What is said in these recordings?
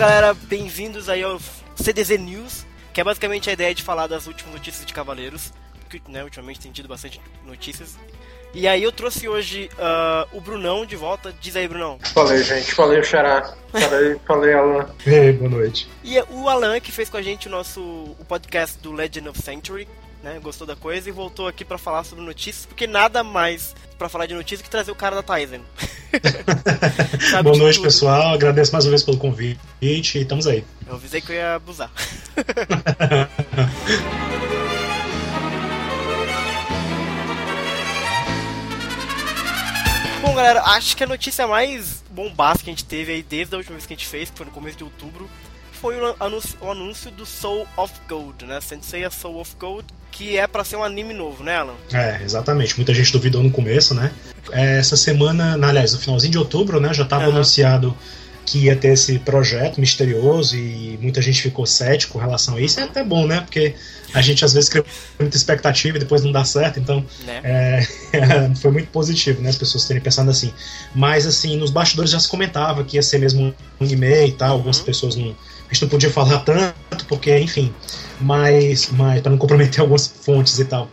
galera, bem-vindos aí ao CDZ News, que é basicamente a ideia de falar das últimas notícias de Cavaleiros, que né, ultimamente tem tido bastante notícias. E aí eu trouxe hoje uh, o Brunão de volta. Diz aí, Brunão. Falei, gente. Falei o Xará. Falei, falei, Alan. E aí, boa noite. E o Alan, que fez com a gente o nosso o podcast do Legend of Century, né? Gostou da coisa e voltou aqui para falar sobre notícias, porque nada mais para falar de notícias que trazer o cara da Tizen. Boa noite, tudo. pessoal. Agradeço mais uma vez pelo convite e estamos aí. Eu avisei que eu ia abusar. Bom, galera, acho que a notícia mais bombástica que a gente teve aí desde a última vez que a gente fez, que foi no começo de outubro, foi o anúncio, o anúncio do Soul of Gold, né? Sensei Soul of Gold, que é para ser um anime novo, né, Alan? É, exatamente. Muita gente duvidou no começo, né? É, essa semana, aliás, no finalzinho de outubro, né, já estava uhum. anunciado que ia ter esse projeto misterioso e muita gente ficou cético com relação a isso. É até bom, né? Porque a gente às vezes cria muita expectativa e depois não dá certo, então né? é, foi muito positivo, né? As pessoas terem pensado assim. Mas assim, nos bastidores já se comentava que ia ser mesmo um anime e tal, uhum. algumas pessoas não. A gente não podia falar tanto, porque, enfim, mas, mas para não comprometer algumas fontes e tal.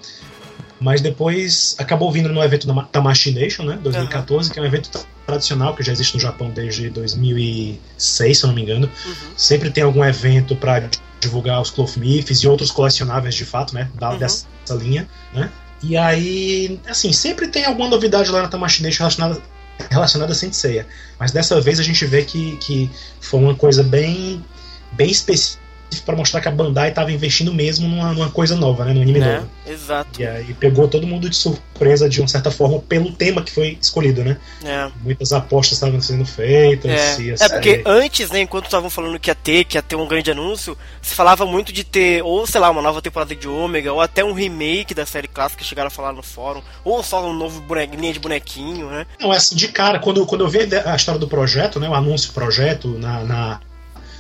Mas depois acabou vindo no evento da Tamashi Nation, né? 2014, uhum. que é um evento tradicional que já existe no Japão desde 2006, se eu não me engano. Uhum. Sempre tem algum evento para divulgar os Cloth Myths e outros colecionáveis de fato, né? Da, uhum. Dessa linha, né? E aí, assim, sempre tem alguma novidade lá na Tamashi Nation relacionada, relacionada a Senseiya. Mas dessa vez a gente vê que, que foi uma coisa bem, bem específica para mostrar que a Bandai estava investindo mesmo numa, numa, coisa nova, né, no anime né? novo. Exato. E aí pegou todo mundo de surpresa de uma certa forma pelo tema que foi escolhido, né? É. Muitas apostas estavam sendo feitas. É, é porque antes, né, enquanto estavam falando que ia ter, que ia ter um grande anúncio, se falava muito de ter ou sei lá uma nova temporada de Ômega ou até um remake da série clássica que chegaram a falar no fórum ou só um novo linha de bonequinho, né? Não, é assim de cara quando quando eu vi a história do projeto, né, o anúncio do projeto na, na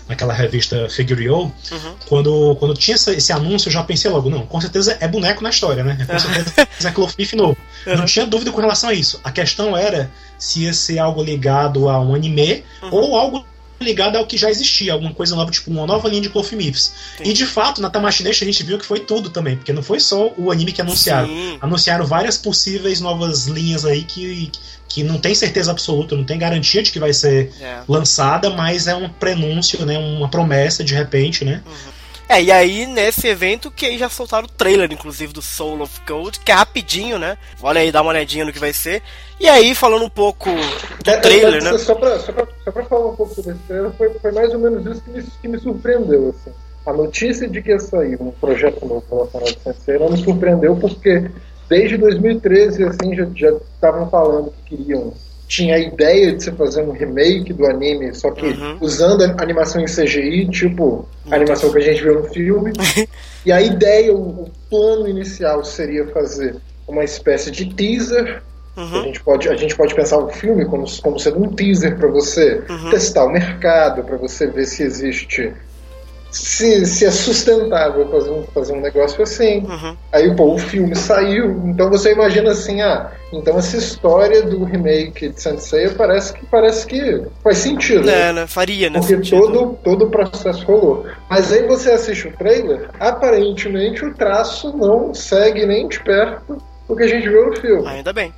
naquela revista Figurio, uhum. quando, quando tinha esse, esse, anúncio, eu já pensei logo, não, com certeza é boneco na história, né? Com certeza é Clothif novo. Uhum. Não tinha dúvida com relação a isso. A questão era se ia ser algo ligado a um anime uhum. ou algo ligado ao que já existia, alguma coisa nova, tipo uma nova linha de Cloth Myths. E de fato, na Tamashii a gente viu que foi tudo também, porque não foi só o anime que anunciaram. Sim. Anunciaram várias possíveis novas linhas aí que, que não tem certeza absoluta, não tem garantia de que vai ser é. lançada, mas é um prenúncio, né, uma promessa de repente, né? Uhum. É, e aí nesse evento que aí já soltaram o trailer, inclusive, do Soul of Gold, que é rapidinho, né? Olha aí, dá uma olhadinha no que vai ser. E aí, falando um pouco do é, trailer, é, né? Só pra, só, pra, só pra falar um pouco sobre esse trailer, foi, foi mais ou menos isso que me, que me surpreendeu, assim. A notícia de que ia sair um projeto novo relacionado a Sensei não me surpreendeu porque desde 2013 assim já estavam falando que queriam tinha a ideia de se fazer um remake do anime, só que uhum. usando animação em CGI, tipo a animação que a gente viu no filme. e a ideia, o, o, plano inicial seria fazer uma espécie de teaser. Uhum. A, gente pode, a gente pode pensar o filme como, como sendo um teaser para você uhum. testar o mercado, para você ver se existe se, se é sustentável fazer um, fazer um negócio assim. Uhum. Aí, pô, o filme saiu, então você imagina assim, ah, então essa história do remake de Sensei parece que parece que faz sentido. É, né? Faria, né? Porque sentido. todo, todo o processo rolou. Mas aí você assiste o trailer, aparentemente o traço não segue nem de perto o que a gente viu no filme. Ainda bem.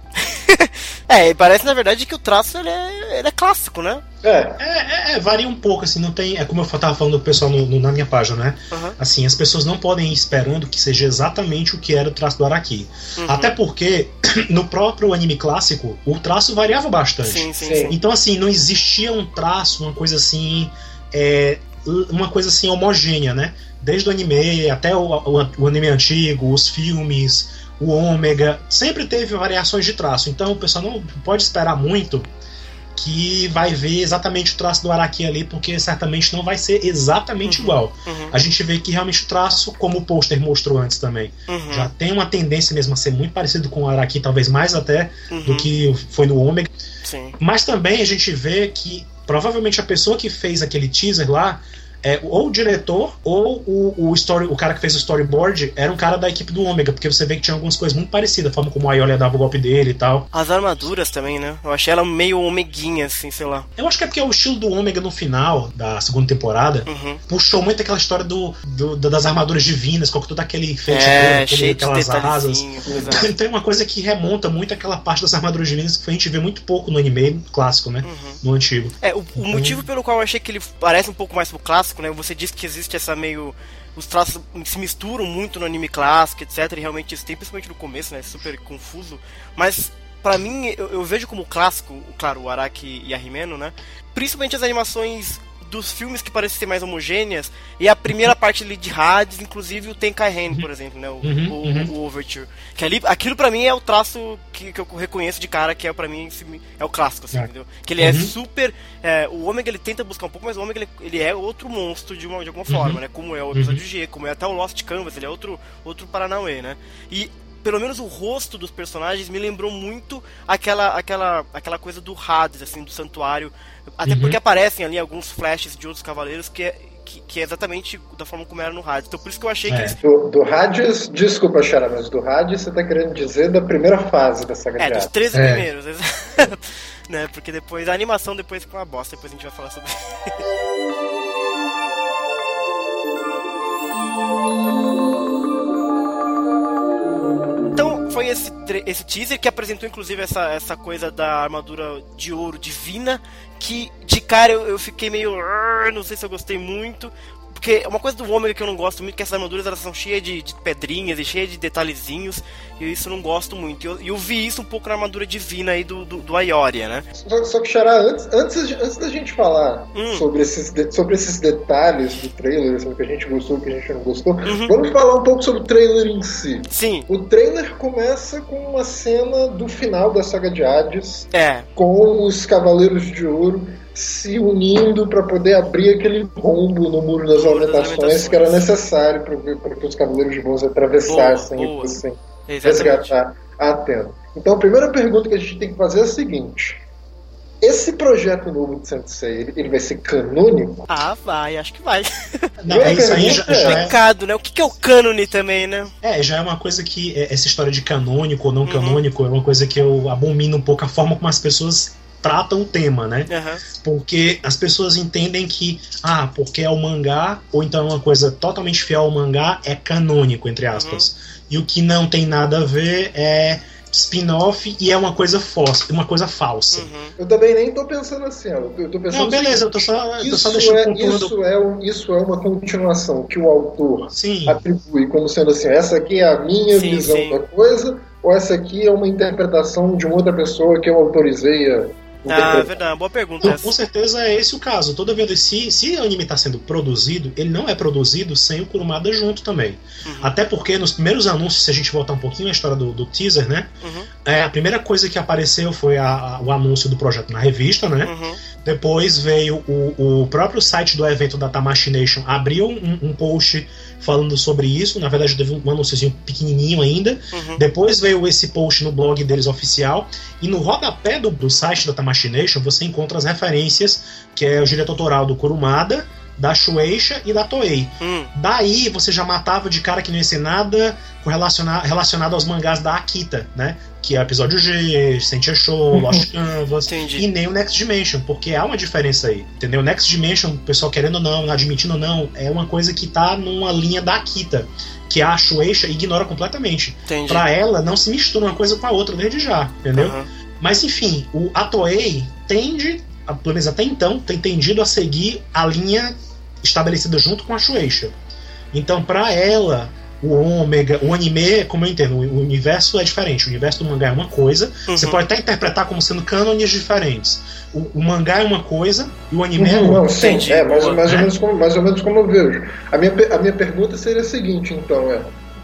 é, parece na verdade que o traço ele é, ele é clássico, né? É. É, é. é, varia um pouco, assim, não tem. É como eu tava falando do pessoal no, no, na minha página, né? Uhum. Assim, as pessoas não podem ir esperando que seja exatamente o que era o traço do Araki. Uhum. Até porque, no próprio anime clássico, o traço variava bastante. Sim, sim, sim. Então, assim, não existia um traço, uma coisa assim. É, uma coisa assim homogênea, né? Desde o anime até o, o, o anime antigo, os filmes, o ômega, sempre teve variações de traço. Então o pessoal não pode esperar muito que vai ver exatamente o traço do Araki ali, porque certamente não vai ser exatamente uhum, igual. Uhum. A gente vê que realmente o traço, como o pôster mostrou antes também, uhum. já tem uma tendência mesmo a ser muito parecido com o Araki, talvez mais até do uhum. que foi no Ômega. Mas também a gente vê que provavelmente a pessoa que fez aquele teaser lá é, ou o diretor ou o, o, story, o cara que fez o storyboard era um cara da equipe do Ômega, porque você vê que tinha algumas coisas muito parecidas, a forma como a Iolia dava o golpe dele e tal. As armaduras também, né? Eu achei ela meio omeguinha, assim, sei lá. Eu acho que é porque o estilo do Ômega no final da segunda temporada uhum. puxou muito aquela história do, do, das armaduras divinas, com todo aquele feito, é, cheio aquelas asas. Então é uma coisa que remonta muito àquela parte das armaduras divinas que a gente vê muito pouco no anime clássico, né? Uhum. No antigo. É, o, o então... motivo pelo qual eu achei que ele parece um pouco mais pro clássico, né? Você disse que existe essa meio os traços se misturam muito no anime clássico, etc. E realmente isso tem, principalmente no começo, né? Super confuso. Mas para mim, eu, eu, vejo como clássico, claro, o Araki e a Rimeno, né? Principalmente as animações dos filmes que parecem ser mais homogêneas, e a primeira parte ali de Hades, inclusive o Tenkai Hen, por exemplo, né? O, uhum, o, uhum. o Overture. Que ali, aquilo para mim é o traço que, que eu reconheço de cara, que é para mim é o clássico, assim, é. entendeu? Que ele é uhum. é super. É, o Omega ele tenta buscar um pouco, mas o Omega ele, ele é outro monstro de, uma, de alguma forma, uhum. né? Como é o episódio uhum. G, como é até o Lost Canvas, ele é outro, outro Paranauê, né? E pelo menos o rosto dos personagens me lembrou muito aquela aquela aquela coisa do Hades, assim, do santuário. Até uhum. porque aparecem ali alguns flashes de outros cavaleiros que é, que, que, é exatamente da forma como era no Hades. Então por isso que eu achei é. que eles... Do, do Hades, desculpa, Xara, mas do Hades você tá querendo dizer da primeira fase da saga É, dos 13 é. primeiros, né? Porque depois, a animação depois ficou uma bosta, depois a gente vai falar sobre foi esse, esse teaser que apresentou inclusive essa, essa coisa da armadura de ouro divina, que de cara eu, eu fiquei meio. Não sei se eu gostei muito, porque uma coisa do Ômega que eu não gosto muito é que essas armaduras elas são cheias de, de pedrinhas e cheias de detalhezinhos. E isso eu não gosto muito. E eu, eu, vi isso um pouco na armadura divina aí do, do, do Aioria, né? Só, só que, Xará, antes, antes, antes da gente falar hum. sobre, esses de, sobre esses detalhes do trailer, sobre o que a gente gostou e o que a gente não gostou, uhum. vamos falar um pouco sobre o trailer em si. Sim. O trailer começa com uma cena do final da saga de Hades. É. Com os Cavaleiros de Ouro se unindo para poder abrir aquele rombo no muro das lamentações que era necessário para que os Cavaleiros de Bronze atravessassem boa, boa. e fossem resgatar a Atena. Então a primeira pergunta que a gente tem que fazer é a seguinte. Esse projeto novo de Sensei, ele, ele vai ser canônico? Ah, vai, acho que vai. Não, é isso aí já, já é complicado, né? O que, que é o cânone também, né? É, já é uma coisa que. É, essa história de canônico ou não uhum. canônico é uma coisa que eu abomino um pouco a forma como as pessoas tratam o tema, né? Uhum. Porque as pessoas entendem que, ah, porque é o mangá, ou então é uma coisa totalmente fiel ao mangá, é canônico, entre aspas. Uhum. E o que não tem nada a ver é spin-off e é uma coisa falsa, uma coisa falsa. Uhum. Eu também nem tô pensando assim, ó. eu tô pensando Não, beleza, eu tô só, isso tô só deixando é, isso é, um, isso é uma continuação que o autor sim. atribui como sendo assim, essa aqui é a minha sim, visão sim. da coisa, ou essa aqui é uma interpretação de uma outra pessoa que eu autorizei a ah, verdade, boa pergunta. Não, com certeza é esse o caso. Toda vez se, se o anime está sendo produzido, ele não é produzido sem o Kurumada junto também. Uhum. Até porque nos primeiros anúncios, se a gente voltar um pouquinho à história do, do teaser, né? Uhum. É, a primeira coisa que apareceu foi a, a, o anúncio do projeto na revista, né? Uhum. Depois veio o, o próprio site do evento da Tamashi Nation, abriu um, um post falando sobre isso. Na verdade, teve um anúnciozinho pequenininho ainda. Uhum. Depois veio esse post no blog deles oficial. E no rodapé do, do site da Tamashii você encontra as referências, que é o diretor autoral do Kurumada, da Shueisha e da Toei. Hum. Daí você já matava de cara que não ia ser nada relacionado, relacionado aos mangás da Akita, né? Que é o episódio G, Sentia Show, uhum. Lost Canvas Entendi. e nem o Next Dimension, porque há uma diferença aí, entendeu? Next Dimension, o pessoal querendo ou não, admitindo ou não, é uma coisa que tá numa linha da Akita, que a Shueisha ignora completamente. Para ela, não se mistura uma coisa com a outra desde já, entendeu? Uhum. Mas enfim, o, a Toei tende, pelo menos até então, tem tendido a seguir a linha estabelecida junto com a Shueisha. Então, para ela, o ômega, o anime, como eu entendo, o universo é diferente. O universo do mangá é uma coisa. Uhum. Você pode até interpretar como sendo cânones diferentes. O, o, mangá é uma coisa e o anime é uhum, é outra. Sim, é, mais, mais, ou menos como, mais ou menos como eu vejo. A minha, a minha pergunta seria a seguinte, então, é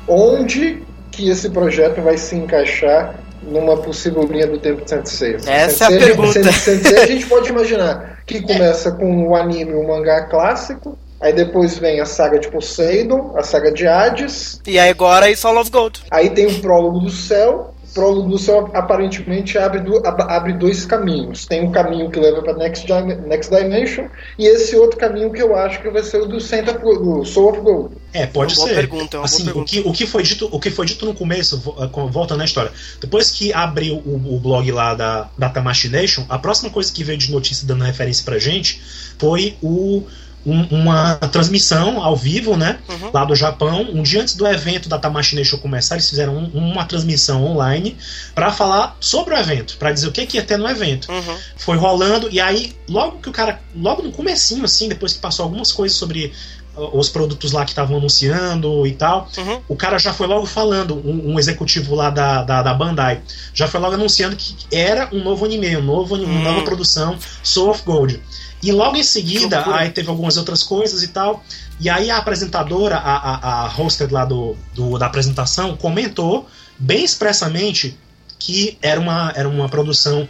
onde que esse projeto vai se encaixar numa possível linha do tempo de Sensei. Essa Sensei, é a pergunta. Sensei a gente pode imaginar que começa com o anime, o mangá clássico, Aí depois vem a saga de Poseidon, a saga de Hades. E aí agora é Soul of Gold. Aí tem o prólogo do céu, prólogo do céu aparentemente abre, do, abre dois caminhos. Tem um caminho que leva para Next, Next Dimension e esse outro caminho que eu acho que vai ser o do, Center, do Soul of Gold. É, pode ser. Pergunta, assim, o que, o, que foi dito, o que foi dito no começo, eh, voltando na história, depois que abriu o, o blog lá da Data Machination, a próxima coisa que veio de notícia dando referência pra gente foi o um, uma transmissão ao vivo, né? Uhum. Lá do Japão. Um dia antes do evento da Tamashii Show começar, eles fizeram um, uma transmissão online para falar sobre o evento, para dizer o que, que ia ter no evento. Uhum. Foi rolando, e aí, logo que o cara. Logo no comecinho, assim, depois que passou algumas coisas sobre os produtos lá que estavam anunciando e tal, uhum. o cara já foi logo falando, um, um executivo lá da, da, da, Bandai, já foi logo anunciando que era um novo anime, um novo, uma nova hum. produção, Soul of Gold. E logo em seguida, aí teve algumas outras coisas e tal. E aí a apresentadora, a, a, a hosted lá do, do, da apresentação, comentou bem expressamente que era uma, era uma produção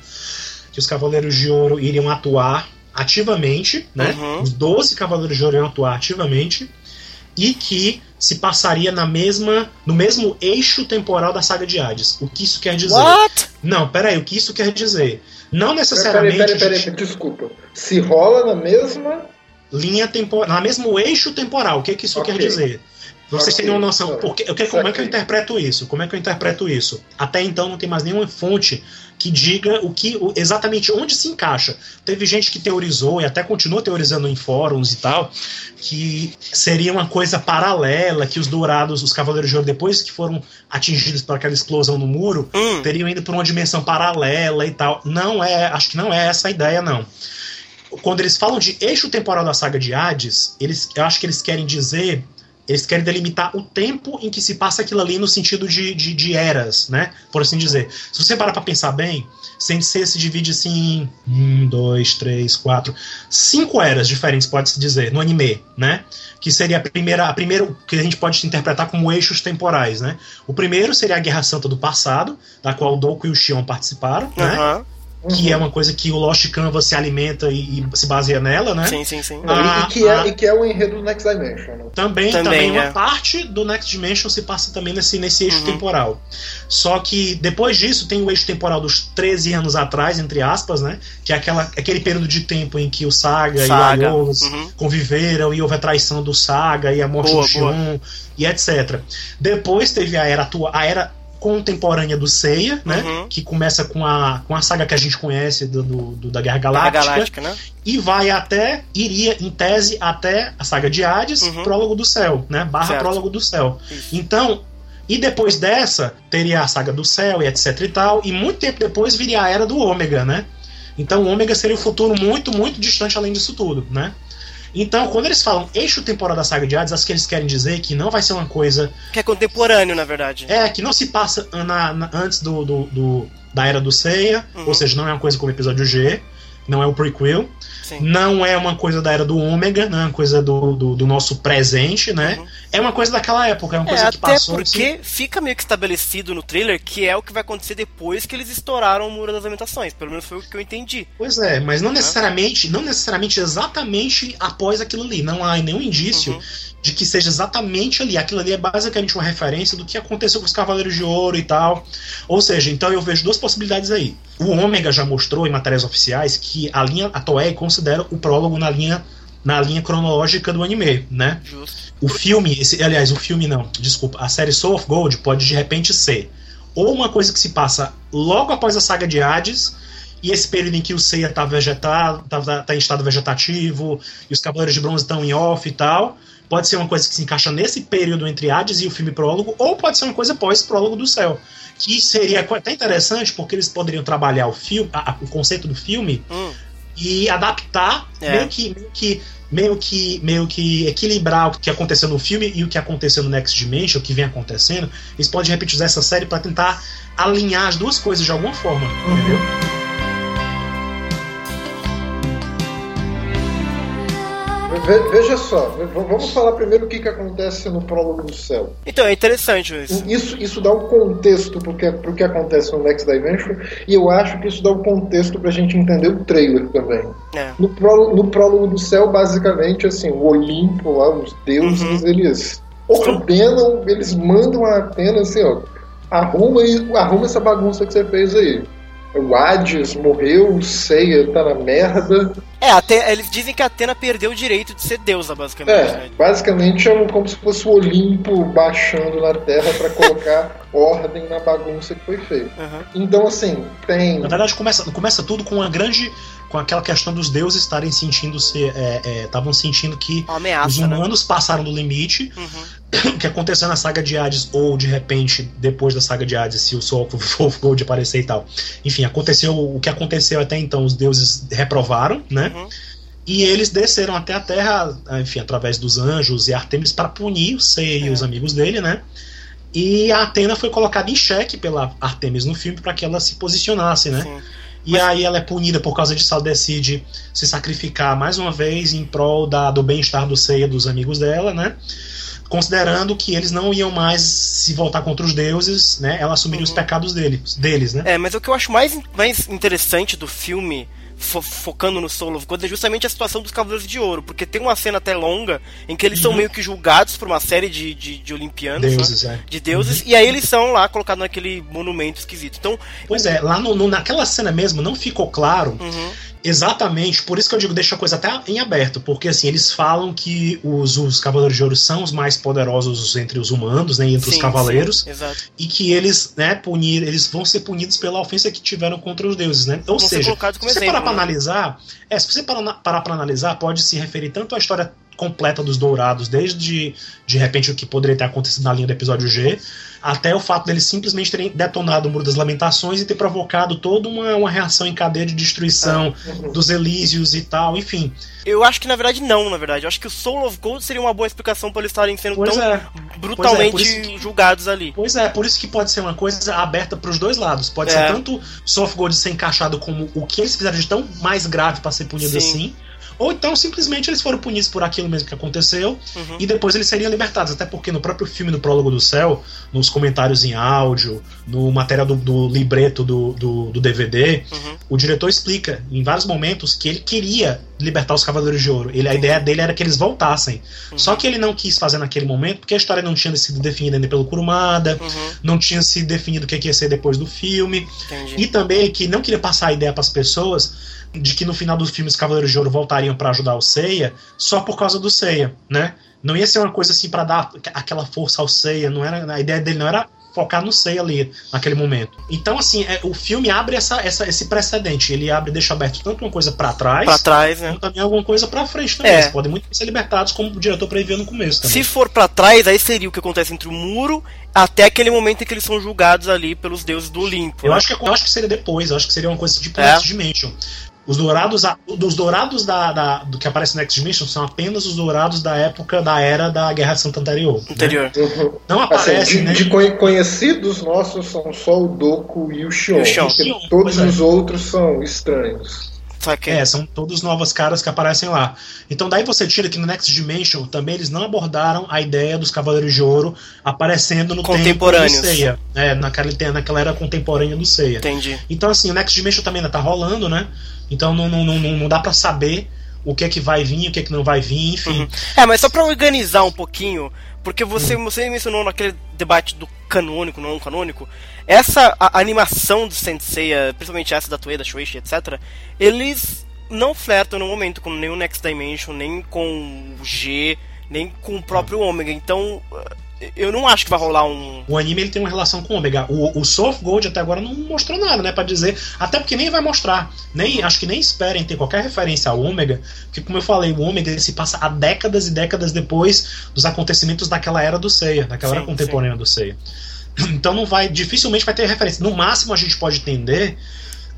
que os Cavaleiros de Ouro iriam atuar ativamente, né? Uhum. Os 12 Cavaleiros de Ouro iriam atuar ativamente e que se passaria na mesma no mesmo eixo temporal da saga de Hades. O que isso quer dizer? What? Não, peraí, o que isso quer dizer? Não necessariamente. Peraí, peraí, peraí, desculpa. Se rola na mesma. Linha temporal. Na mesmo eixo temporal. O que, que isso okay. quer dizer? Vocês okay. terem uma noção. Porque, eu quero, como é que eu interpreto isso? Como é que eu interpreto isso? Até então não tem mais nenhuma fonte que diga o que exatamente onde se encaixa. Teve gente que teorizou e até continua teorizando em fóruns e tal, que seria uma coisa paralela, que os dourados, os cavaleiros de ouro, depois que foram atingidos por aquela explosão no muro, hum. teriam ido para uma dimensão paralela e tal. Não é, acho que não é essa a ideia, não. Quando eles falam de eixo temporal da saga de Hades, eles, eu acho que eles querem dizer eles querem delimitar o tempo em que se passa aquilo ali no sentido de, de, de eras, né? Por assim dizer. Se você parar pra pensar bem, Sensei se divide assim em um, dois, três, quatro, cinco eras diferentes, pode-se dizer, no anime, né? Que seria a primeira, a primeira que a gente pode interpretar como eixos temporais, né? O primeiro seria a Guerra Santa do passado, da qual o Doku e o Shion participaram, uhum. né? Que é uma coisa que o Lost Canvas se alimenta e, e se baseia nela, né? Sim, sim, sim. Ah, e, que é, ah, e que é o enredo do Next Dimension. Né? Também, também, também uma é. parte do Next Dimension se passa também nesse, nesse eixo uhum. temporal. Só que depois disso tem o eixo temporal dos 13 anos atrás, entre aspas, né? Que é aquela, aquele período de tempo em que o Saga, Saga. e o Aios uhum. conviveram e houve a traição do Saga e a morte boa, do Shion e etc. Depois teve a era atual, a era contemporânea do Seiya, né? Uhum. Que começa com a, com a saga que a gente conhece do, do da Guerra Galáctica. Guerra Galáctica né? E vai até, iria em tese até a saga de Hades, uhum. Prólogo do Céu, né? Barra certo. Prólogo do Céu. Isso. Então, e depois dessa, teria a saga do céu e etc e tal. E muito tempo depois viria a era do Ômega, né? Então o Ômega seria o futuro muito, muito distante além disso tudo, né? Então, quando eles falam eixo temporal da saga de Hades, acho que eles querem dizer que não vai ser uma coisa. Que é contemporâneo, na verdade. É, que não se passa na, na, antes do, do, do, da era do Seiya, uhum. ou seja, não é uma coisa como o episódio G, não é o prequel. Sim. Não é uma coisa da era do Ômega, não é uma coisa do, do, do nosso presente, né? Uhum. É uma coisa daquela época, é uma é, coisa que passou. Até porque fica meio que estabelecido no trailer que é o que vai acontecer depois que eles estouraram o Muro das Lamentações. Pelo menos foi o que eu entendi. Pois é, mas não necessariamente, não necessariamente exatamente após aquilo ali. Não há nenhum indício uhum de que seja exatamente ali. Aquilo ali é basicamente uma referência do que aconteceu com os Cavaleiros de Ouro e tal. Ou seja, então eu vejo duas possibilidades aí. O Ômega já mostrou em matérias oficiais que a linha a Toei considera o prólogo na linha na linha cronológica do anime, né? Justo. O filme, esse, aliás, o filme não, desculpa, a série Soul of Gold pode de repente ser ou uma coisa que se passa logo após a saga de Hades, e esse período em que o Seiya tá vegetado, tá, tá em estado vegetativo, e os Cavaleiros de Bronze estão em off e tal, Pode ser uma coisa que se encaixa nesse período entre Hades e o filme prólogo, ou pode ser uma coisa pós-prólogo do céu. Que seria até interessante, porque eles poderiam trabalhar o, filme, a, o conceito do filme hum. e adaptar, é. meio, que, meio que meio que meio que equilibrar o que aconteceu no filme e o que aconteceu no Next Dimension, o que vem acontecendo. Eles podem repetir essa série para tentar alinhar as duas coisas de alguma forma, entendeu? Veja só, vamos falar primeiro o que, que acontece no prólogo do céu. Então, é interessante isso. Isso, isso dá um contexto pro que, pro que acontece no Next Dimension, e eu acho que isso dá um contexto pra gente entender o trailer também. É. No, prólogo, no prólogo do céu, basicamente, assim, o Olimpo lá, os deuses, uhum. eles ordenam, eles mandam a Atena assim, ó, arruma, arruma essa bagunça que você fez aí. O Hades morreu, o Seiya tá na merda. É, até, eles dizem que a Atena perdeu o direito de ser deusa, basicamente. É, né? basicamente é como se fosse o Olimpo baixando na Terra para colocar ordem na bagunça que foi feita. Uhum. Então, assim, tem. Na verdade, começa, começa tudo com uma grande. com aquela questão dos deuses estarem sentindo se. estavam é, é, sentindo que ameaça, os humanos né? passaram do limite. Uhum. O que aconteceu na saga de Hades, ou de repente, depois da saga de Hades, se o Soul of Gold aparecer e tal. Enfim, aconteceu o que aconteceu até então, os deuses reprovaram, né? Uhum. E eles desceram até a Terra, enfim, através dos anjos e Artemis para punir o Seiya e os amigos dele, né? E a Atena foi colocada em xeque pela Artemis no filme para que ela se posicionasse, né? Sim. E Mas... aí ela é punida por causa disso, ela decide se sacrificar mais uma vez em prol da, do bem-estar do Seiya dos amigos dela, né? Considerando que eles não iam mais se voltar contra os deuses, né? Ela assumiria uhum. os pecados deles, deles, né? É, mas o que eu acho mais, mais interessante do filme fo focando no Soul of God é justamente a situação dos Cavaleiros de Ouro, porque tem uma cena até longa em que eles uhum. são meio que julgados por uma série de, de, de olimpianos, deuses, né? é. de deuses, uhum. e aí eles são lá colocados naquele monumento esquisito. Então, pois é, lá no, no, naquela cena mesmo não ficou claro uhum. Exatamente, por isso que eu digo, deixa a coisa até em aberto, porque assim, eles falam que os, os Cavaleiros de Ouro são os mais poderosos entre os humanos, né, entre sim, os cavaleiros, sim, e que eles, né, punir, eles vão ser punidos pela ofensa que tiveram contra os deuses, né? Ou vão seja, se você parar para analisar, é, se você parar para analisar, pode se referir tanto à história completa dos Dourados, desde de repente o que poderia ter acontecido na linha do episódio G, até o fato deles simplesmente terem detonado o Muro das Lamentações e ter provocado toda uma, uma reação em cadeia de destruição ah, dos Elísios e tal, enfim. Eu acho que na verdade não, na verdade. Eu acho que o Soul of Gold seria uma boa explicação para eles estarem sendo pois tão é. brutalmente é, que... julgados ali. Pois é, por isso que pode ser uma coisa aberta para os dois lados. Pode É. ser tanto Soul of Gold ser encaixado como o que eles fizeram de tão mais grave para ser punido Sim. assim. Ou então simplesmente eles foram punidos por aquilo mesmo que aconteceu Uhum. e depois eles seriam libertados. Até porque no próprio filme, no Prólogo do Céu, nos comentários em áudio, no material do, do libreto do, do, do DVD, Uhum. o diretor explica em vários momentos que ele queria libertar os Cavaleiros de Ouro. Ele, a ideia dele era que eles voltassem. Uhum. Só que ele não quis fazer naquele momento porque a história não tinha sido definida ainda pelo Kurumada, Uhum. não tinha sido definido o que que ia ser depois do filme. Entendi. E também que não queria passar a ideia para as pessoas de que no final dos filmes Cavaleiros de Ouro voltariam para ajudar o Seiya só por causa do Seiya, né? Não ia ser uma coisa assim para dar aquela força ao Seiya, não era a ideia dele não era focar no Seiya ali naquele momento. Então assim, é, o filme abre essa, essa, esse precedente, ele abre deixa aberto tanto uma coisa para trás, Pra trás, né? também alguma coisa para frente também. É. Eles podem muito ser libertados como o diretor previa no começo também. Se for pra trás, aí seria o que acontece entre o muro até aquele momento em que eles são julgados ali pelos deuses do Olimpo. Eu né? acho, que, eu acho que seria depois, eu acho que seria uma coisa tipo É. Dimension. Os dourados, dos dourados da, da- do que aparece no Next Dimension são apenas os dourados da época da era da Guerra Santa anterior. né? Anterior. Uhum. Não Assim, aparece, de, né? de conhe- conhecidos nossos são só o Doku e o Xion. E o Xion, todos é. os outros são estranhos. Saquei. É, são todos novos caras que aparecem lá. Então daí você tira que no Next Dimension também eles não abordaram a ideia dos Cavaleiros de Ouro aparecendo no tempo do. Seiya. É, naquela, naquela era contemporânea do Seiya. Entendi. Então assim, o Next Dimension também ainda tá rolando, né? Então não, não, não, não dá pra saber o que é que vai vir, o que é que não vai vir, enfim. Uhum. É, mas só pra organizar um pouquinho, porque você, você mencionou naquele debate do canônico, não canônico, essa a, a animação do Sensei, principalmente essa da Toei, da Shueisha, etc., eles não flertam no momento com nem o Next Dimension, nem com o G, nem com o próprio Ômega. Então, eh, eu não acho que vai rolar um. O anime ele tem uma relação com o Omega. O, o of Gold até agora não mostrou nada, né? Pra dizer. Até porque nem vai mostrar. Nem, acho que nem esperem ter qualquer referência ao Ômega. Porque, como eu falei, o Ômega se passa há décadas e décadas depois dos acontecimentos daquela era do Seiya, daquela Sim, era contemporânea do Seiya. Então não vai. Dificilmente vai ter referência. No máximo a gente pode entender.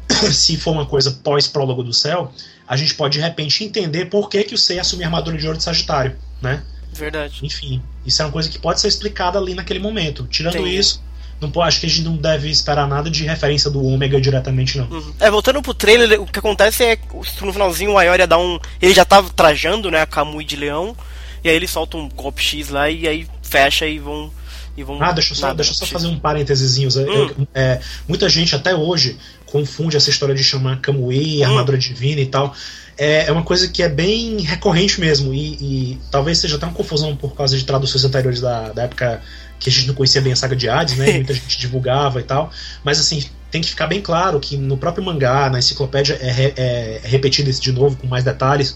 Se for uma coisa pós-prólogo do céu, a gente pode de repente entender por que, que o Seiya assumiu a armadura de ouro de Sagitário, né? Verdade. Enfim, isso é uma coisa que pode ser explicada ali naquele momento. Tirando Entendi. isso, não acho que a gente não deve esperar nada de referência do Ômega diretamente, não. Uhum. É, voltando pro trailer, o que acontece é que no finalzinho o Ayori ia dar um. Ele já tava trajando, né, a Kamui de leão, e aí ele solta um golpe X lá e aí fecha e vão. E vão Ah, deixa eu só, nada, deixa eu só fazer um parênteses. Hum. É, muita gente até hoje confunde essa história de chamar Kamui, Hum. armadura divina e tal. É, é uma coisa que é bem recorrente mesmo, e, e talvez seja até uma confusão por causa de traduções anteriores da, da época que a gente não conhecia bem a saga de Hades, né? muita gente divulgava e tal. Mas assim, tem que ficar bem claro que no próprio mangá, na enciclopédia, é, é, é repetido isso de novo com mais detalhes,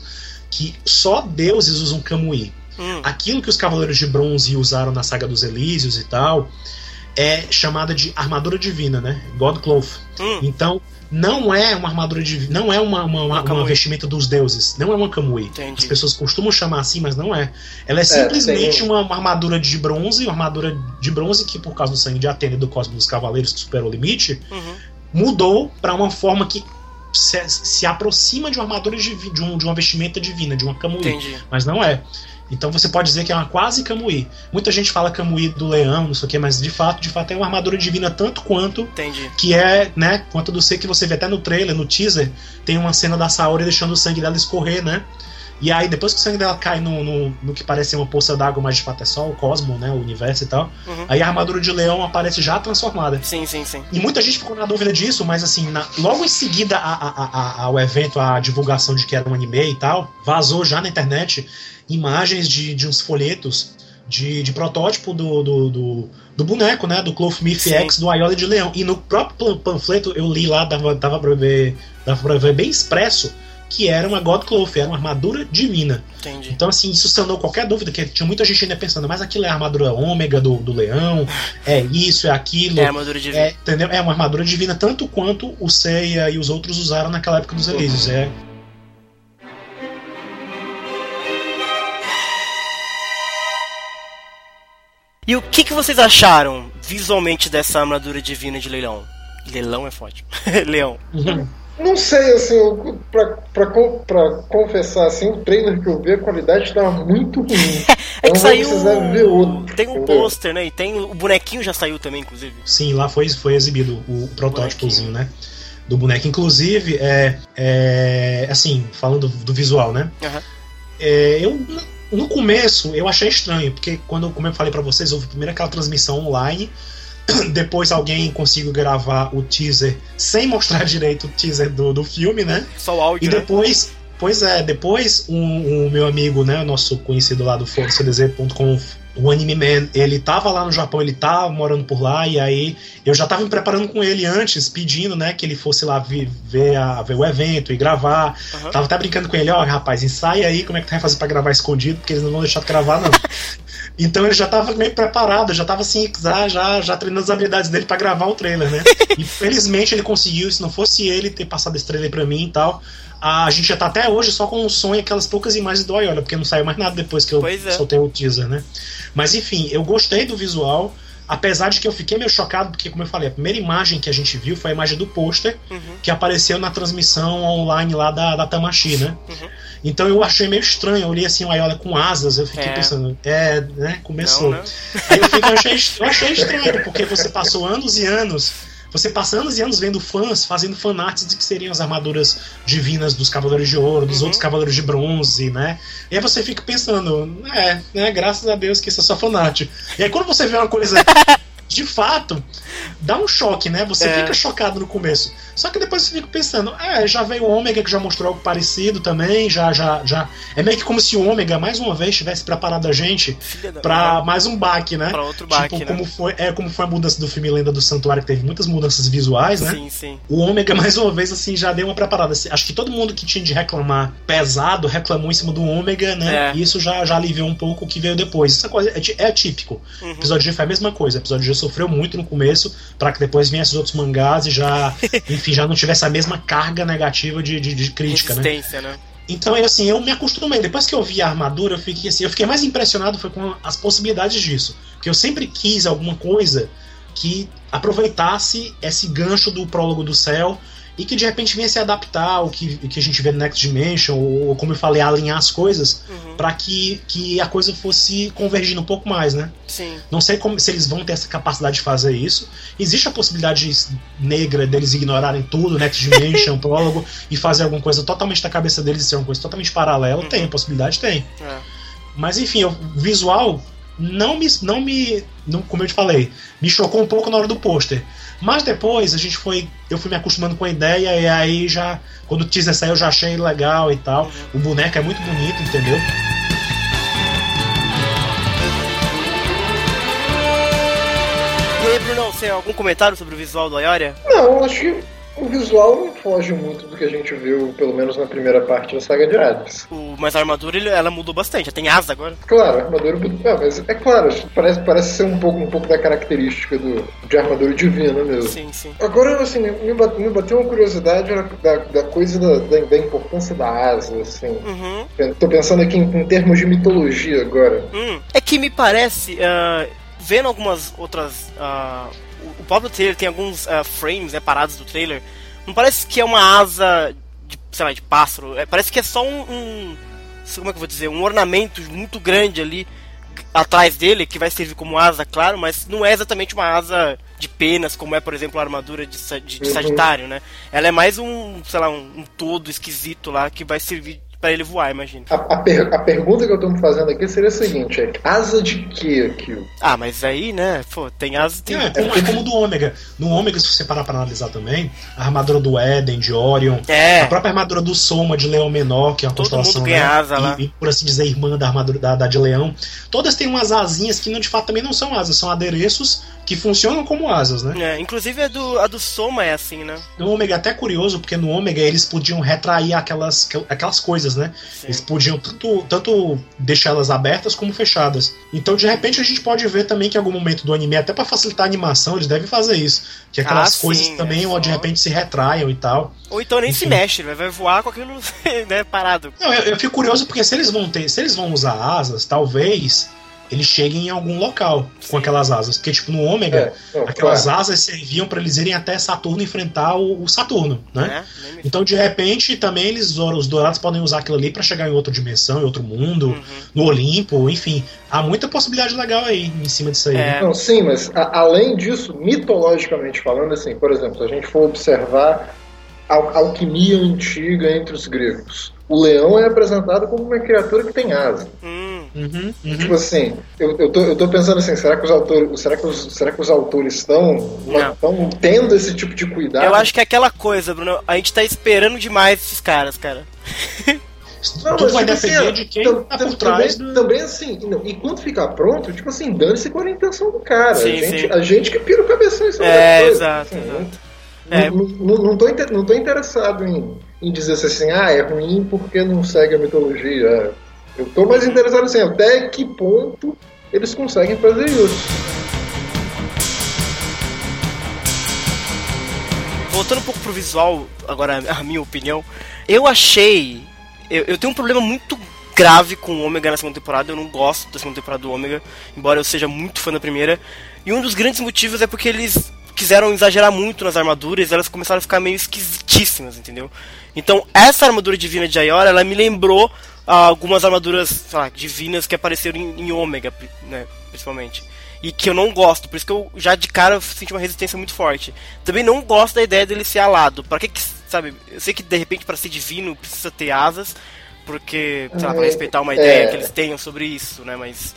que só deuses usam Kamui. Hum. Aquilo que os Cavaleiros de Bronze usaram na saga dos Elísios e tal é chamada de armadura divina, né? God Cloth. Hum. Então, não é uma armadura de não é uma, uma, uma, uma vestimenta dos deuses, não é uma kamui. Entendi. As pessoas costumam chamar assim, mas não é. Ela é, é simplesmente uma, uma, armadura de bronze, uma armadura de bronze que por causa do sangue de Atena e do cosmos dos cavaleiros que superou o limite, uhum. mudou para uma forma que se, se, aproxima de uma armadura de, de, um, de uma vestimenta divina, de uma kamui, Entendi. mas não é. Então você pode dizer que é uma quase Kamui. Muita gente fala Kamui do leão, não sei o que, mas de fato, de fato é uma armadura divina tanto quanto Entendi. que é, né, quanto do ser que você vê até no trailer, no teaser, tem uma cena da Saori deixando o sangue dela escorrer, né? E aí, depois que o sangue dela cai no, no, no que parece uma poça d'água, mas de fato é só o cosmo, né? O universo e tal. Uhum. Aí a armadura de leão aparece já transformada. Sim, sim, sim. E muita gente ficou na dúvida disso, mas assim, na, logo em seguida a, a, a, ao evento, a divulgação de que era um anime e tal, vazou já na internet imagens de, de uns folhetos de, de protótipo do, do, do, do, boneco, né? Do Cloth Myth X do Aioli de Leão. E no próprio panfleto eu li lá, dava, dava, pra, ver, dava pra ver bem expresso que era uma God Cloth, era uma armadura divina. Entendi. Então, assim, isso sanou qualquer dúvida, que tinha muita gente ainda pensando, mas aquilo é a armadura ômega do, do leão, é isso, é aquilo. É armadura divina. É, entendeu? É uma armadura divina, tanto quanto o Seiya e os outros usaram naquela época dos Elísios. É E o que, que vocês acharam visualmente dessa armadura divina de leilão? Leilão é forte. Leão. Uhum. Não sei, assim, eu, pra, pra, pra, confessar, assim, o trailer que eu vi, a qualidade estava muito ruim. é que saiu. Ver outro, tem um pôster, né? E tem. O bonequinho já saiu também, inclusive. Sim, lá foi, foi exibido o, o protótipozinho, né? Do boneco. Inclusive, é, é. Assim, falando do visual, né? Uhum. É, eu no começo eu achei estranho, porque quando como eu falei para vocês, houve primeiro aquela transmissão online, depois alguém conseguiu gravar o teaser sem mostrar direito o teaser do, do filme, né? Só o áudio. E né? depois, né? pois é, depois o um, um meu amigo, né, nosso conhecido lá do FodaCDZ.com o Anime Man, ele tava lá no Japão, ele tá morando por lá, e aí eu já tava me preparando com ele antes, pedindo, né, que ele fosse lá ver, a, ver o evento e gravar. Uhum. Tava até brincando com ele, ó, oh, rapaz, ensaia aí como é que tu vai fazer pra gravar escondido, porque eles não vão deixar de gravar, não. então ele já tava meio preparado, já tava assim, já, já, já treinando as habilidades dele para gravar o trailer, né? E felizmente ele conseguiu, se não fosse ele ter passado esse trailer pra mim e tal, a gente já tá até hoje só com o som e aquelas poucas imagens do Ayola, porque não saiu mais nada depois que eu é. soltei o teaser, né? Mas enfim, eu gostei do visual. Apesar de que eu fiquei meio chocado, porque, como eu falei, a primeira imagem que a gente viu foi a imagem do pôster uhum. que apareceu na transmissão online lá da, da Tamashi, né? Uhum. Então eu achei meio estranho, eu olhei assim o Ayola com asas, eu fiquei é. pensando, é, né? Começou. Não, não. Aí eu, fiquei, eu, achei, eu achei estranho, porque você passou anos e anos você passa anos e anos vendo fãs fazendo fanarts de que seriam as armaduras divinas dos Cavaleiros de Ouro, dos uhum. outros Cavaleiros de Bronze, né? E aí você fica pensando, é, né, graças a Deus que isso é só fanart. E aí quando você vê uma coisa de fato, dá um choque, né? Você é. fica chocado no começo. Só que depois você fica pensando, é, já veio o Ômega que já mostrou algo parecido também, já, já, já. É meio que como se o Ômega, mais uma vez, tivesse preparado a gente para mais um baque, né? Pra outro baque, tipo, né? como foi, é como foi a mudança do filme Lenda do Santuário, que teve muitas mudanças visuais, né? Sim, sim. O Ômega, mais uma vez, assim, já deu uma preparada. Acho que todo mundo que tinha de reclamar pesado, reclamou em cima do Ômega, né? É. E isso já, já aliviou um pouco o que veio depois. Essa coisa é, é típico. Uhum. Episódio G foi a mesma coisa. Episódio G sofreu muito no começo, para que depois viessem os outros mangás e já, enfim, já não tivesse a mesma carga negativa de, de, de crítica, né? né? Então, assim, eu me acostumei. Depois que eu vi a armadura, eu fiquei assim, eu fiquei mais impressionado foi com as possibilidades disso. Porque eu sempre quis alguma coisa que aproveitasse esse gancho do prólogo do céu e que de repente venha se adaptar ao que, que a gente vê no Next Dimension, ou, como eu falei, alinhar as coisas uhum. para que, que a coisa fosse convergindo um pouco mais, né? Sim. Não sei como, se eles vão ter essa capacidade de fazer isso. Existe a possibilidade negra deles ignorarem tudo, Next Dimension, prólogo, e fazer alguma coisa totalmente da cabeça deles e ser uma coisa totalmente paralela? Uhum. Tem, a possibilidade tem. É. Mas enfim, o visual não me, não me, não, como eu te falei, me chocou um pouco na hora do pôster. Mas depois a gente foi, eu fui me acostumando com a ideia e aí já, quando o teaser saiu, eu já achei legal e tal. O boneco é muito bonito, entendeu? você algum comentário sobre o visual do Ayoria? Não, acho que o visual não foge muito do que a gente viu, pelo menos na primeira parte da saga de Hades. O, mas a armadura ela mudou bastante, já tem asa agora. Claro, a armadura. É, mas é claro, parece, parece ser um pouco, um pouco da característica do, de armadura divina mesmo. Sim, sim. Agora, assim, me bateu, me bateu uma curiosidade da, da coisa da, da, da, importância da asa, assim. Uhum. Tô pensando aqui em, em termos de mitologia agora. Hum, é que me parece, uh, vendo algumas outras. Uh, o próprio trailer tem alguns uh, frames né, parados do trailer. Não parece que é uma asa de, sei lá, de pássaro. É, parece que é só um, um, Como é que eu vou dizer? Um ornamento muito grande ali atrás dele, que vai servir como asa, claro, mas não é exatamente uma asa de penas, como é, por exemplo, a armadura de, de, de uhum. Sagitário, né? Ela é mais um, sei lá, um, um todo esquisito lá que vai servir para ele voar, imagina. A, a, per, a, pergunta que eu tô me fazendo aqui seria a seguinte: é asa de que aquilo? Ah, mas aí, né, pô, tem asa. Tem... É, é, é como do Ômega. No Ômega, se você parar pra analisar também, a armadura do Éden, de Orion, é. a própria armadura do Soma de Leão Menor, que é uma Todo constelação. Mundo ganha né, asa lá. E, por assim dizer, irmã da armadura da, da de Leão. Todas têm umas asinhas que de fato também não são asas, são adereços que funcionam como asas, né? É, inclusive a do, a do Soma é assim, né? No Ômega é até curioso, porque no Ômega eles podiam retrair aquelas, aquelas coisas, né? Sim. Eles podiam tanto, tanto deixar elas abertas como fechadas. Então, de repente, a gente pode ver também que em algum momento do anime, até para facilitar a animação, eles devem fazer isso. Que aquelas ah, coisas sim, também, é ou de repente se retraiam e tal. Ou então nem Enfim. se mexe, vai voar com aquilo né, parado. Não, eu, eu fico curioso porque se eles vão ter, se eles vão usar asas, talvez eles cheguem em algum local com aquelas asas. Porque, tipo, no Ômega, É, aquelas claro. asas serviam para eles irem até Saturno enfrentar o, o Saturno, né? É, Então, de repente, também eles, os dourados podem usar aquilo ali para chegar em outra dimensão, em outro mundo, Uhum. no Olimpo, enfim. Há muita possibilidade legal aí em cima disso aí. É. né? Não, sim, mas a- além disso, mitologicamente falando, assim, por exemplo, se a gente for observar a al- alquimia antiga entre os gregos, o leão é apresentado como uma criatura que tem asa. Hum, Uhum, uhum. Tipo assim, eu, eu, tô, eu tô pensando assim, será que os autores, será que os, será que os autores estão, tendo esse tipo de cuidado? eu acho que é aquela coisa, Bruno. A gente tá esperando demais esses caras, cara. Não, Tudo mas, vai tipo assim, depender ó, de quem tá por trás também, do... também assim, e não, e quando ficar pronto, tipo assim, dane-se com a intenção do cara. Sim, a, gente, sim. a gente que pira o cabeção em cima É, coisa. exato, Assim, exato. Não, É. não, não, não, tô, não tô interessado em, em dizer assim, ah, é ruim porque não segue a mitologia. Eu tô mais interessado assim, até que ponto eles conseguem fazer isso. Voltando um pouco pro visual, agora a minha opinião, eu achei. Eu, eu tenho um problema muito grave com o Ômega na segunda temporada. Eu não gosto da segunda temporada do Ômega, embora eu seja muito fã da primeira. E um dos grandes motivos é porque eles quiseram exagerar muito nas armaduras, elas começaram a ficar meio esquisitíssimas, entendeu? Então, essa armadura divina de Ayora, ela me lembrou ah, algumas armaduras, sei lá, divinas que apareceram em, em Ômega, né, principalmente. E que eu não gosto, por isso que eu já de cara senti uma resistência muito forte. Também não gosto da ideia dele ser alado. Pra que que, sabe, eu sei que de repente para ser divino precisa ter asas, porque, sei lá, pra É, respeitar uma ideia é. que eles tenham sobre isso, né, mas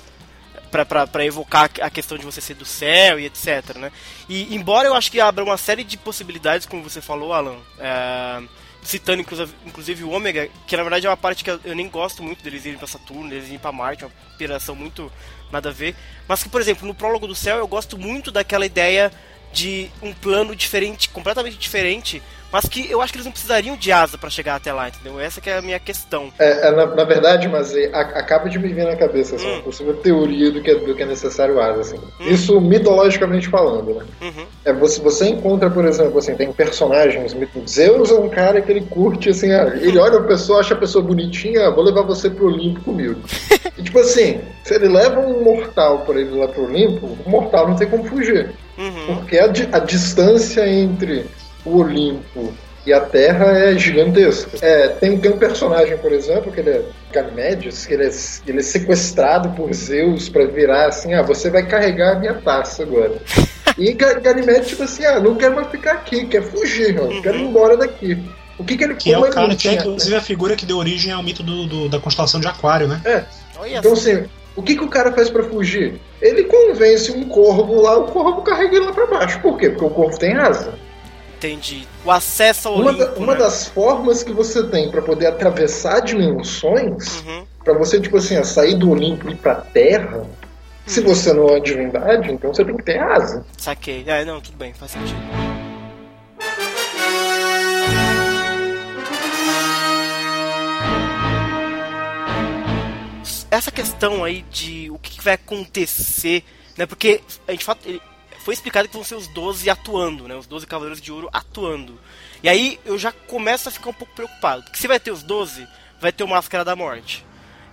pra evocar a questão de você ser do céu e etc, né? E embora eu acho que abra uma série de possibilidades, como você falou, Alan, é, citando inclusive, o Ômega, que na verdade é uma parte que eu, nem gosto muito deles irem pra Saturno, deles irem pra Marte, uma operação muito nada a ver, mas que, por exemplo, no prólogo do céu eu gosto muito daquela ideia de um plano diferente, completamente diferente, mas que eu acho que eles não precisariam de asa pra chegar até lá, entendeu? Essa que é a minha questão. É, é, na, na verdade, mas é, acaba de me vir na cabeça assim, Hum. uma possível teoria do que, é- do que é necessário asa. Assim. Isso mitologicamente falando, né? Uhum. É, você, você encontra, por exemplo, assim, tem personagens. Zeus é um cara que ele curte, assim, ah, ele olha a pessoa, acha a pessoa bonitinha, ah, vou levar você pro Olimpo comigo. E tipo assim, se ele leva um mortal por ele lá pro Olimpo, o mortal não tem como fugir. Uhum. Porque a, a distância entre o Olimpo e a Terra é gigantesca. É, tem, tem um personagem, por exemplo, que ele é Ganymedes, que ele é, ele é sequestrado por Zeus pra virar assim, ah, você vai carregar a minha taça agora. E Ga- Ganymedes, tipo assim, ah, não quero mais ficar aqui, quero fugir, ó, quero ir embora daqui. O que que ele Que é o cara não que é tinha- inclusive a figura que deu origem ao mito do, do- da constelação de Aquário, né? É, Olha então assim, o que, que o cara faz pra fugir? Ele convence um corvo lá, o corvo carrega ele lá pra baixo. Por quê? Porque o corvo tem asa. Entendi. O acesso ao Uma, Olimpo, da- uma né? das formas que você tem pra poder atravessar dimensões, Uhum. pra você, tipo assim, sair do Olimpo e ir pra Terra, Se você não é divindade, então você tem que ter asa. Saquei. É, não, tudo bem, faz sentido. Essa questão aí de o que vai acontecer, né? Porque a gente fala, foi explicado que vão ser os 12 atuando, né? Os 12 Cavaleiros de Ouro atuando. E aí eu já começo a ficar um pouco preocupado. Porque se vai ter os 12, vai ter o Máscara da Morte.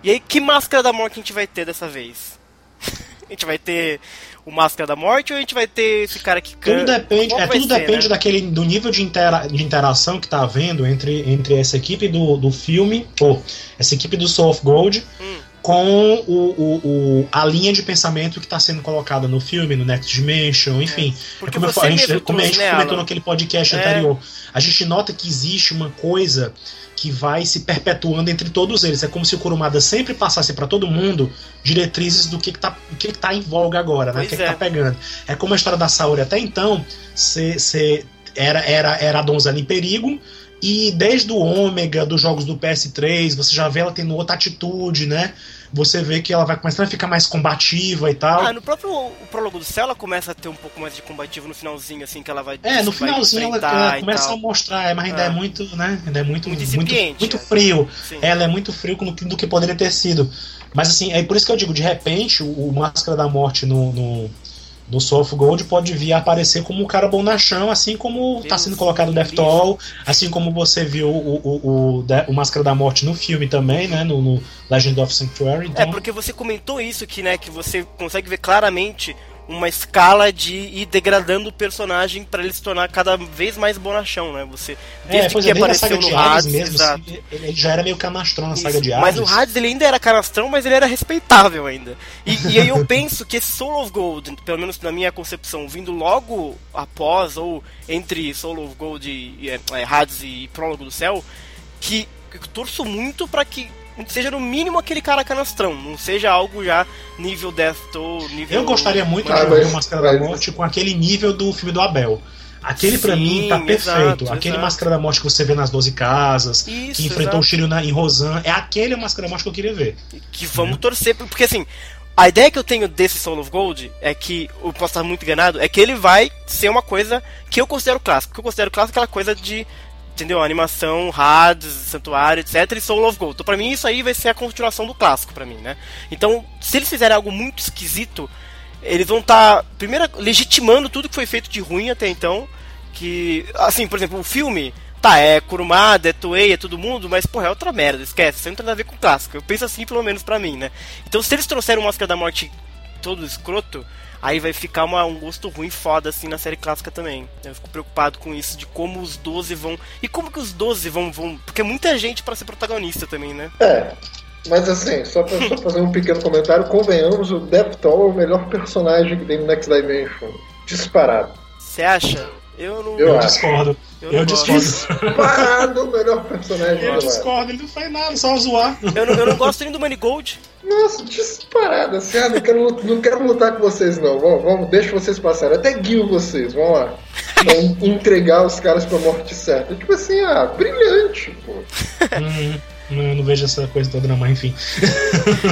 E aí, que Máscara da Morte a gente vai ter dessa vez? a gente vai ter o Máscara da Morte ou a gente vai ter esse cara que canta? Tudo depende, é, tudo ser, depende né? daquele, do nível de, intera, de interação que tá havendo entre, entre essa equipe do, do filme, ou essa equipe do Soul of Gold, hum. Com o, o, o, a linha de pensamento que está sendo colocada no filme, no Next Dimension, enfim. É. Porque é como, eu, a gente, como a gente comentou naquele podcast é. anterior, a gente nota que existe uma coisa que vai se perpetuando entre todos eles. É como se o Kurumada sempre passasse para todo mundo diretrizes do que, está que, que tá em voga agora, né? o que, que tá é. pegando. É como a história da Saori até então, cê, cê era, era, era a donzela em perigo, e desde o Ômega, dos jogos do PS3, você já vê ela tendo outra atitude, né? você vê que ela vai começando a ficar mais combativa e tal. Ah, no próprio o prólogo do céu ela começa a ter um pouco mais de combativo no finalzinho, assim, que ela vai. É, no finalzinho ela, ela começa a mostrar, mas ainda é, é muito, né? Ainda é muito, muito, muito, muito frio. Sim. Ela é muito frio do que poderia ter sido. Mas assim, é por isso que eu digo, de repente, o, Máscara da Morte no, no no Soul of Gold pode vir a aparecer como um cara bom na chão, assim como está sendo colocado o Death Toll, assim como você viu o, o, o, o, Máscara da Morte no filme também, né? No, no Legend of Sanctuary. Então... É, porque você comentou isso, que, né, que você consegue ver claramente uma escala de ir degradando o personagem para ele se tornar cada vez mais bonachão, né? Você desde é, que é, apareceu no Hades, mesmo, exato. Assim, ele já era meio canastrão na Isso, saga de Hades. Mas o Hades ele ainda era canastrão, mas ele era respeitável ainda. E, e aí eu penso que esse Soul of Gold, pelo menos na minha concepção, vindo logo após ou entre Soul of Gold e é, é, Hades e Prólogo do Céu, que eu torço muito para que seja no mínimo aquele cara canastrão, não seja algo já nível Death Toll, nível. Eu gostaria muito de ver o Máscara da Morte com aquele nível do filme do Abel. Aquele para mim tá perfeito. Exato, aquele exato. Máscara da Morte que você vê nas 12 casas, Isso, que enfrentou exato. o Shiryu em Rosan, é aquele Máscara da Morte que eu queria ver. Que vamos é. torcer, porque assim, a ideia que eu tenho desse Soul of Gold é que, eu posso estar muito enganado, é que ele vai ser uma coisa que eu considero clássico. Que eu considero clássico aquela coisa de entendeu? Animação, Hades, Santuário, etc. e Soul of Gold. Então, pra mim, isso aí vai ser a continuação do clássico, para mim, né? Então, se eles fizerem algo muito esquisito, eles vão estar, tá, primeiro, legitimando tudo que foi feito de ruim até então. Que, assim, por exemplo, o filme, tá, é Kurumada, é Toei, é todo mundo, mas, porra, é outra merda, esquece, isso não tem nada a ver com o clássico. Eu penso assim, pelo menos pra mim, né? Então, se eles trouxeram Máscara da Morte todo escroto, aí vai ficar uma, um gosto ruim foda assim na série clássica também. Eu fico preocupado com isso, de como os 12 vão. E como que os 12 vão. vão... Porque é muita gente para ser protagonista também, né? É. Mas assim, só pra, só fazer um pequeno comentário, convenhamos, o Deptol é o melhor personagem que tem no Next Dimension. Disparado. Você acha? Eu não. Eu, eu discordo. Eu, eu discordo. Disparado o melhor personagem. Eu discordo, ele não faz nada, só zoar. Eu não, eu não gosto nem do Manigold. Nossa, disparado, assim, ah, não quero, não quero lutar com vocês não. Vamos, vamos deixa vocês passarem. Até guio vocês, vamos lá. entregar os caras pra morte certa. Tipo assim, ah, brilhante, pô. Hum, não, não vejo essa coisa toda, não, mas enfim.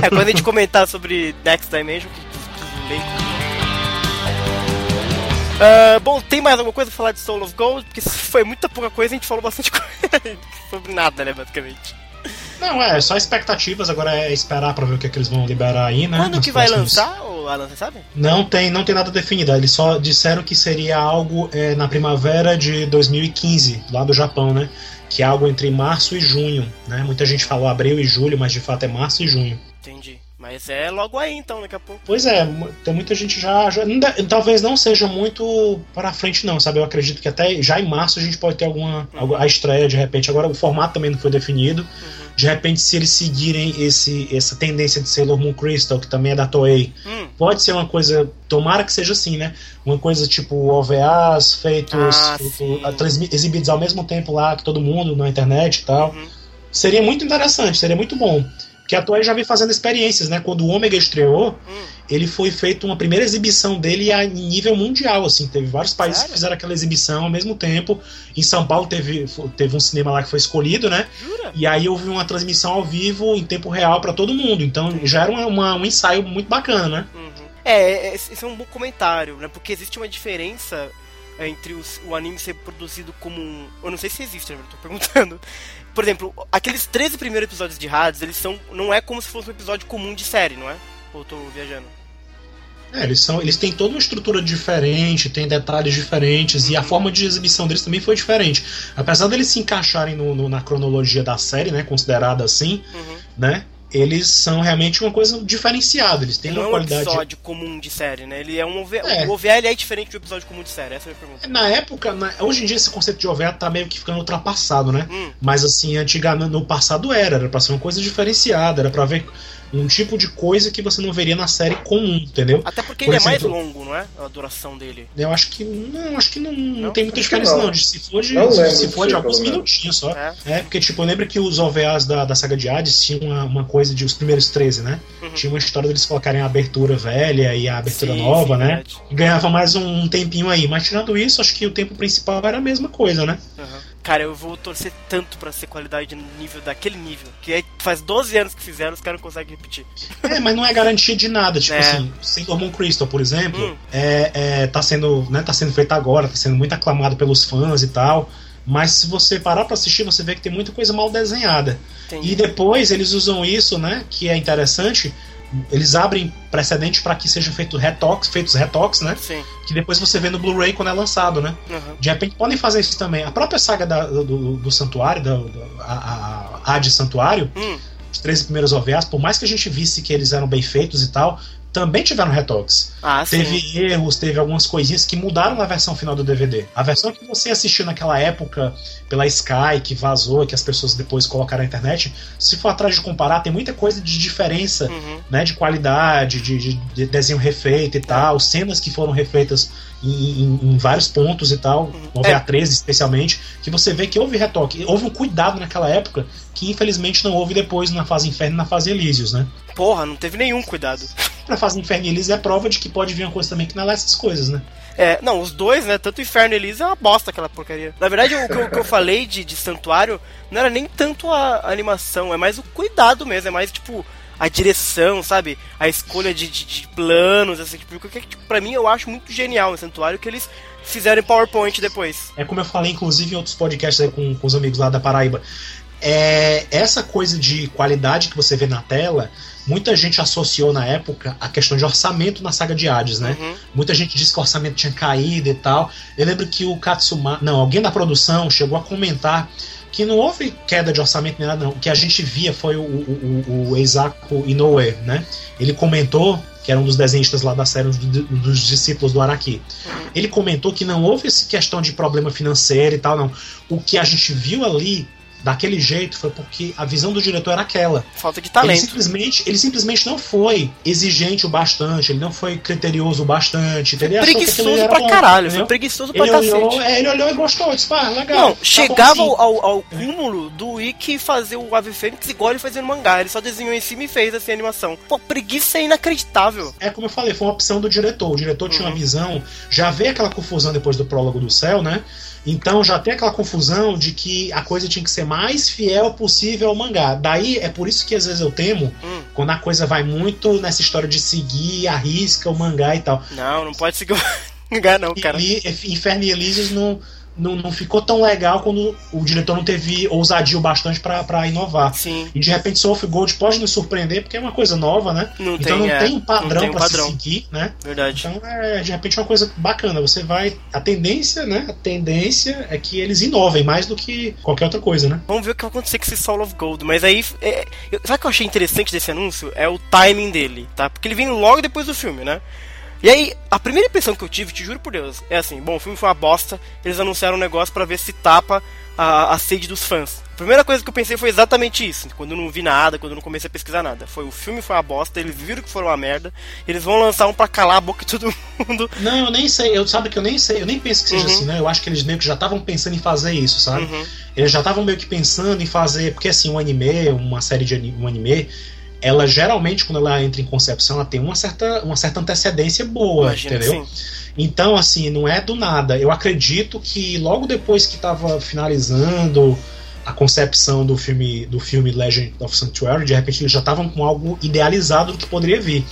É quando a gente comentar sobre Next Dimension, que, que, que Uh, bom, tem mais alguma coisa pra falar de Soul of Gold? Porque foi muita pouca coisa, a gente falou bastante coisa sobre nada, né, basicamente. Não, é, só expectativas, agora é esperar pra ver o que, é que eles vão liberar aí, né? Quando que vai lançar, ou Alan, você sabe? Não tem, não tem nada definido, eles só disseram que seria algo é, na primavera de 2015, lá do Japão, né? Que é algo entre março e junho, né? Muita gente falou abril e julho, mas de fato é março e junho. Entendi. Mas é logo aí então, daqui a pouco. Pois é, tem muita gente já. já talvez não seja muito para frente, não, sabe? Eu acredito que até já em março a gente pode ter alguma. Uhum. a estreia de repente. Agora o formato também não foi definido. Uhum. De repente, se eles seguirem esse, essa tendência de Sailor Moon Crystal, que também é da Toei, uhum. pode ser uma coisa. Tomara que seja assim, né? Uma coisa tipo OVAs feitos, ah, feito, exibidos ao mesmo tempo lá que todo mundo na internet e tal. Uhum. Seria muito interessante, seria muito bom. Que a Toei já vem fazendo experiências, né? Quando o Ômega estreou, hum. ele foi feito uma primeira exibição dele a nível mundial, assim. Teve vários países Sério? que fizeram aquela exibição ao mesmo tempo. Em São Paulo teve, teve um cinema lá que foi escolhido, né? Jura? E aí houve uma transmissão ao vivo em tempo real para todo mundo. Então já era uma, uma, um ensaio muito bacana, né? Uhum. É, esse é um bom comentário, né? Porque existe uma diferença entre os, o anime ser produzido como um. Eu não sei se existe, né? Eu tô perguntando. Por exemplo, aqueles 13 primeiros episódios de Hades, eles são. Não é como se fosse um episódio comum de série, não é? Ou eu tô viajando? É, eles, são, eles têm toda uma estrutura diferente, tem detalhes diferentes, e a forma de exibição deles também foi diferente. Apesar deles se encaixarem no, no, na cronologia da série, né, considerada assim, uhum. né, eles são realmente uma coisa diferenciada. Eles têm uma qualidade. Não é um episódio comum de série, né? Ele é um OVA. É. O OVA é diferente do episódio comum de série. Essa é a minha pergunta. Na época, na... hoje em dia esse conceito de OVA tá meio que ficando ultrapassado, né? Hum. Mas assim, antigamente no passado era, era pra ser uma coisa diferenciada, era pra ver um tipo de coisa que você não veria na série comum, entendeu? Até porque Por ele exemplo, é mais longo, não é? A duração dele. Eu acho que não, acho que não, não, não tem muita diferença não. não. Se for de, não se, se for de alguns minutinhos só. É. é. porque tipo, lembra que os OVAs da, da saga de Hades tinham uma, uma coisa de os primeiros 13, né? Uhum. Tinha uma história deles colocarem a abertura velha e a abertura sim, nova, sim, né? Verdade. E ganhava mais um, um tempinho aí. Mas tirando isso, acho que o tempo principal era a mesma coisa, né? Uhum. Cara, eu vou torcer tanto para ser qualidade no nível daquele nível. Que é, faz 12 anos que fizeram, os caras não conseguem repetir. É, mas não é garantia de nada. Tipo é. assim, Sailor Moon Crystal, por exemplo, hum. é, é, tá, sendo, né, tá sendo feito agora, tá sendo muito aclamado pelos fãs e tal. Mas se você parar para assistir, você vê que tem muita coisa mal desenhada. Entendi. E depois eles usam isso, né? Que é interessante eles abrem precedente para que sejam feitos retox, feitos retox, né? Sim. Que depois você vê no Blu-ray quando é lançado, né? Uhum. De repente podem fazer isso também. A própria saga da, do, do, Santuário, da, a, a, a de Santuário, hum. os três primeiros OVAs, por mais que a gente visse que eles eram bem feitos e tal, também tiveram retoques. Ah, teve erros, teve algumas coisinhas que mudaram na versão final do DVD. A versão que você assistiu naquela época pela Sky, que vazou, que as pessoas depois colocaram na internet, se for atrás de comparar, tem muita coisa de diferença, uhum. né, de qualidade, de, de, de, desenho refeito e tal, cenas que foram refeitas em, em, em vários pontos e tal, uhum. no OVA 13 especialmente, que você vê que houve retoque, houve um cuidado naquela época que infelizmente não houve depois na fase Inferno e na fase Elísios, né? Porra, não teve nenhum cuidado. Na fase Inferno e Elísios é prova de que pode vir uma coisa também que não é essas coisas, né? É, não, os dois, né? Tanto Inferno e Elísios é uma bosta aquela porcaria. Na verdade, o que eu, que eu falei de, de Santuário não era nem tanto a animação, é mais o cuidado mesmo, é mais tipo a direção, sabe? A escolha de, de, de planos, assim, tipo, que, tipo, pra mim eu acho muito genial o Santuário que eles fizeram em PowerPoint depois. É como eu falei, inclusive, em outros podcasts aí com, com os amigos lá da Paraíba é essa coisa de qualidade que você vê na tela, muita gente associou na época a questão de orçamento na saga de Hades, né? Uhum. Muita gente disse que o orçamento tinha caído e tal. Eu lembro que o Katsuma, não, alguém da produção chegou a comentar que não houve queda de orçamento nem nada, não. O que a gente via foi o, o, o, o Inoue, né? Ele comentou que era um dos desenhistas lá da série, um dos discípulos do Araki. Uhum. Ele comentou que não houve essa questão de problema financeiro e tal, não. O que a gente viu ali daquele jeito foi porque a visão do diretor era aquela. Falta de talento. Ele simplesmente, ele simplesmente não foi exigente o bastante, ele não foi criterioso o bastante, entendeu? Preguiçoso pra bom, caralho, entendeu? foi preguiçoso pra ele cacete. Olhou, é, ele olhou e gostou, disse, pá, legal. Não, tá chegava assim. ao, ao, cúmulo do Ikki fazer o Ave Fênix igual ele fazia no mangá, ele só desenhou em cima e fez assim a animação. Pô, preguiça é inacreditável. É como eu falei, foi uma opção do diretor. O diretor uhum. tinha uma uhum. visão, já vê aquela confusão depois do prólogo do céu, né? Então já tem aquela confusão de que a coisa tinha que ser mais fiel possível ao mangá. Daí é por isso que às vezes eu temo hum. quando a coisa vai muito nessa história de seguir a risca o mangá e tal. Não, não pode seguir o mangá, não, cara. E, Inferno e Elysium não não, não ficou tão legal quando o diretor não teve ousadia o bastante para inovar. Sim. E de repente Soul of Gold pode nos surpreender porque é uma coisa nova, né? Não então tem, não é, tem um padrão para se seguir, né? Verdade. Então é de repente é uma coisa bacana. Você vai. A tendência, né? A tendência é que eles inovem mais do que qualquer outra coisa, né? Vamos ver o que vai acontecer com esse Soul of Gold. Mas aí. É, sabe o que eu achei interessante desse anúncio? É o timing dele, tá? Porque ele vem logo depois do filme, né? E aí, a primeira impressão que eu tive, te juro por Deus, é assim: bom, o filme foi uma bosta, eles anunciaram um negócio para ver se tapa a, a sede dos fãs. A primeira coisa que eu pensei foi exatamente isso, quando eu não vi nada, quando eu não comecei a pesquisar nada. Foi o filme foi uma bosta, eles viram que foi uma merda, eles vão lançar um pra calar a boca de todo mundo. Não, eu nem sei, eu sabe que eu nem sei, eu nem penso que seja uhum. assim, né? Eu acho que eles meio que já estavam pensando em fazer isso, sabe? Uhum. Eles já estavam meio que pensando em fazer, porque assim, um anime, uma série de um anime, ela geralmente, quando ela entra em concepção, ela tem uma certa, uma certa antecedência boa, Imagina entendeu? Então, assim, não é do nada. Eu acredito que logo depois que estava finalizando a concepção do filme do filme Legend of Sanctuary, de repente eles já estavam com algo idealizado do que poderia vir.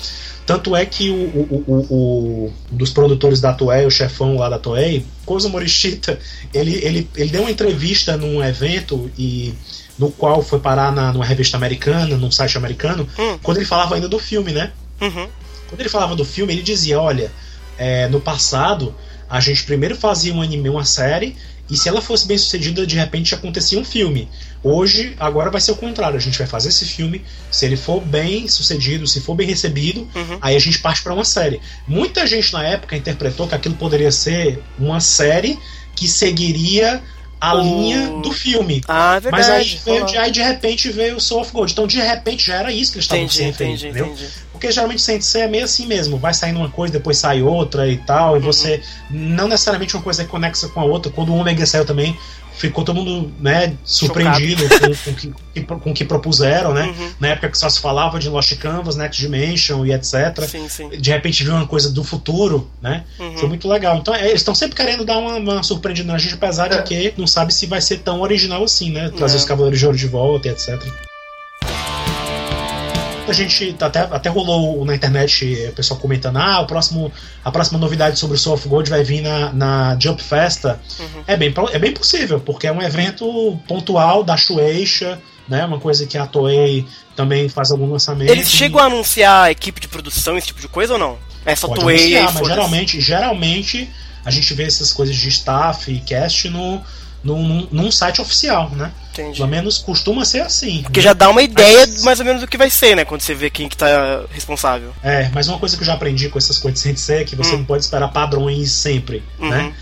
Tanto é que o, o, o, o um dos produtores da Toei, o chefão lá da Toei, Kozo Morishita, ele, ele, ele deu uma entrevista num evento e no qual foi parar na, numa revista americana, num site americano, hum. quando ele falava ainda do filme, né? Uhum. Quando ele falava do filme, ele dizia: olha, é, no passado a gente primeiro fazia um anime, uma série, e se ela fosse bem sucedida, de repente acontecia um filme. Hoje, agora vai ser o contrário. A gente vai fazer esse filme. Se ele for bem sucedido, se for bem recebido, uhum. aí a gente parte para uma série. Muita gente na época interpretou que aquilo poderia ser uma série que seguiria a o... linha do filme. Ah, é verdade. Mas aí, veio, aí de repente veio o Soul of Gold. Então de repente já era isso que eles estavam se referindo, entendeu? Entendi. Porque geralmente Sensei é meio assim mesmo, vai saindo uma coisa, depois sai outra e tal, e uhum. você não necessariamente uma coisa é conexa com a outra. Quando o Omega saiu também, ficou todo mundo né, surpreendido com, com, com, com, o que propuseram, né? Uhum. Na época que só se falava de Lost Canvas, Next Dimension e etc. Sim, sim. De repente viu uma coisa do futuro, né? Uhum. Foi muito legal. Então é, eles estão sempre querendo dar uma, uma surpreendida na gente, apesar é. de que não sabe se vai ser tão original assim, né? Trazer é. os Cavaleiros de Ouro de volta e etc a gente até, até rolou na internet o pessoal comentando: ah, o próximo, a próxima novidade sobre o Soul of Gold vai vir na, na Jump Festa. Uhum. É, bem, é bem possível, porque é um evento pontual da Shueisha, né? Uma coisa que a Toei também faz algum lançamento. Eles chegam a anunciar a equipe de produção, esse tipo de coisa ou não? É só Pode Toei anunciar, mas geralmente, geralmente a gente vê essas coisas de staff e cast no, num, num site oficial, né? Entendi. Pelo menos costuma ser assim. Porque né? já dá uma ideia mas... mais ou menos do que vai ser, né? Quando você vê quem que tá responsável. É, mas uma coisa que eu já aprendi com essas coisas de é que você hum. não pode esperar padrões sempre, uhum. né?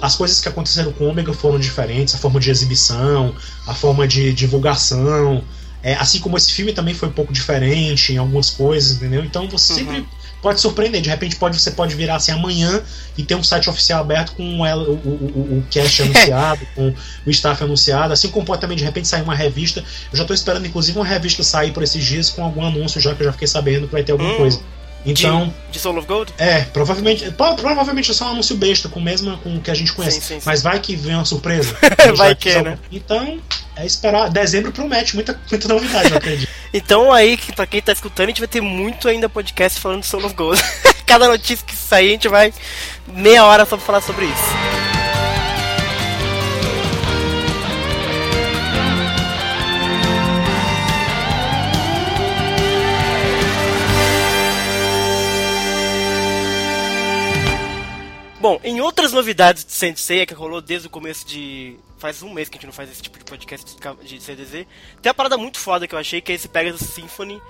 As coisas que aconteceram com o Omega foram diferentes, a forma de exibição, a forma de divulgação, é, assim como esse filme também foi um pouco diferente em algumas coisas, entendeu? Então você uhum. sempre pode surpreender. De repente pode, você pode virar assim amanhã e ter um site oficial aberto com ela, o, o, o cash anunciado, com o staff anunciado, assim como pode também de repente sair uma revista. Eu já estou esperando, inclusive, uma revista sair por esses dias com algum anúncio já que eu já fiquei sabendo que vai ter alguma hum. coisa. Então, de, de, Soul of Gold? É, provavelmente. Provavelmente é só um anúncio besta, com o mesmo com o que a gente conhece. Sim, sim, sim. Mas vai que vem uma surpresa. vai que, né? Então, é esperar. Dezembro promete muita, muita novidade, eu acredito. então aí, pra quem tá escutando, a gente vai ter muito ainda podcast falando de Soul of Gold. Cada notícia que sair, a gente vai meia hora só pra falar sobre isso. Bom, em outras novidades de Sensei que rolou desde o começo de. Faz um mês que a gente não faz esse tipo de podcast de CDZ. Tem uma parada muito foda que eu achei, que é esse Pegasus Symphony,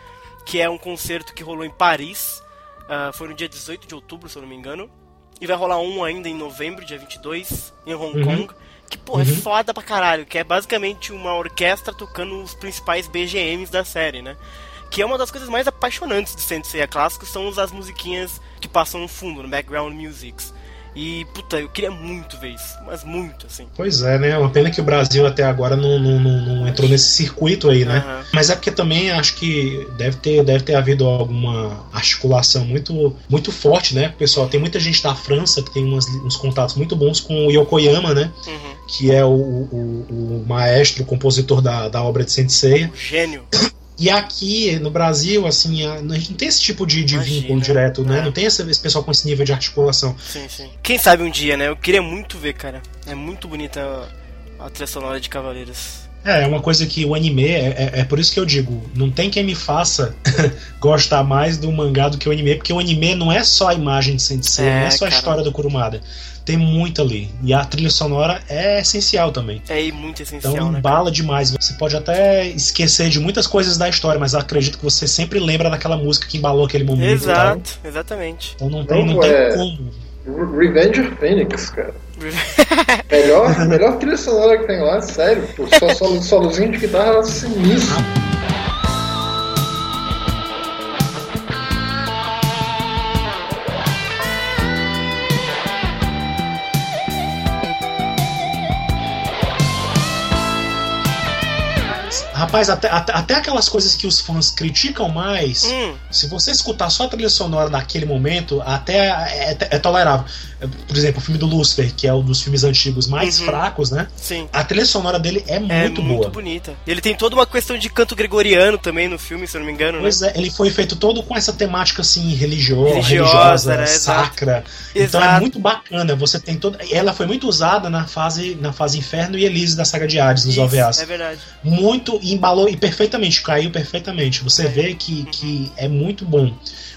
que é um concerto que rolou em Paris. Uh, foi no dia 18 de outubro, se eu não me engano. E vai rolar um ainda em novembro, dia 22, em Hong uhum. Kong. Que, pô, é uhum. é foda pra caralho. Que é basicamente uma orquestra tocando os principais BGMs da série, né? Que é uma das coisas mais apaixonantes de Sensei clássico, são as musiquinhas que passam no fundo, no background musics. E, puta, eu queria muito ver isso, mas muito, assim. Pois é, né? Uma pena que o Brasil até agora não, não, não, não entrou nesse circuito aí, né? Uhum. Mas é porque também acho que deve ter, deve ter havido alguma articulação muito, muito forte, né? Pessoal, tem muita gente da França que tem umas, uns contatos muito bons com o Yokoyama, né? Uhum. Que é o, o, o maestro, o compositor da, da obra de Sensei. Gênio. E aqui no Brasil, assim, a, gente não tem esse tipo de, de Imagina, vínculo direto, né? É. Não tem esse, esse pessoal com esse nível de articulação. Sim, sim. Quem sabe um dia, né? Eu queria muito ver, cara. É muito bonita a, a trilha sonora de Cavaleiros. É, é uma coisa que o anime, é, é, é, por isso que eu digo, não tem quem me faça gostar mais do mangá do que o anime, porque o anime não é só a imagem de Sensei, é, não é só a história do Kurumada tem muito ali. E a trilha sonora é essencial também. É muito essencial. Então né, embala demais. Você pode até esquecer de muitas coisas da história, mas acredito que você sempre lembra daquela música que embalou aquele momento. Exato, exatamente. Então não tem, não, não tem é... como. Revenge of Phoenix, cara. melhor, melhor trilha sonora que tem lá, sério. Só solo, solozinho de guitarra sinistro. Rapaz, até, até, até, aquelas coisas que os fãs criticam mais, hum. se você escutar só a trilha sonora naquele momento, até é, é, é tolerável. Por exemplo, o filme do Lucifer, que é um dos filmes antigos mais Uhum. fracos, né? Sim. A trilha sonora dele é muito é boa. muito bonita. Ele tem toda uma questão de canto gregoriano também no filme, se eu não me engano, né? Pois é, ele foi feito todo com essa temática assim religiosa, Religiosa, religiosa, né? Exato. sacra. Então Exato. é muito bacana. Você tem toda. Ela foi muito usada na fase na fase Inferno e Elise da saga de Hades nos Isso, OVAs. É verdade. Muito embalou e perfeitamente caiu perfeitamente. Você É. vê que, que é muito bom.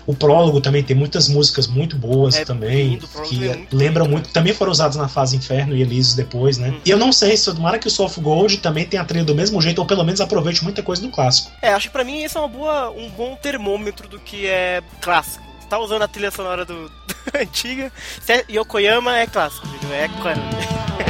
O prólogo também tem muitas músicas muito boas É também, lindo, que é muito lembram bonito, muito. Também foram usados na fase Inferno e Elise depois, né? Uhum. E eu não sei se tomara que o Soul of Gold também tenha a trilha do mesmo jeito ou pelo menos aproveite muita coisa do clássico. É, acho que pra mim esse é uma boa, um bom termômetro do que é clássico. Você tá usando a trilha sonora do, antiga, é Yokoyama é clássico, entendeu? É claro.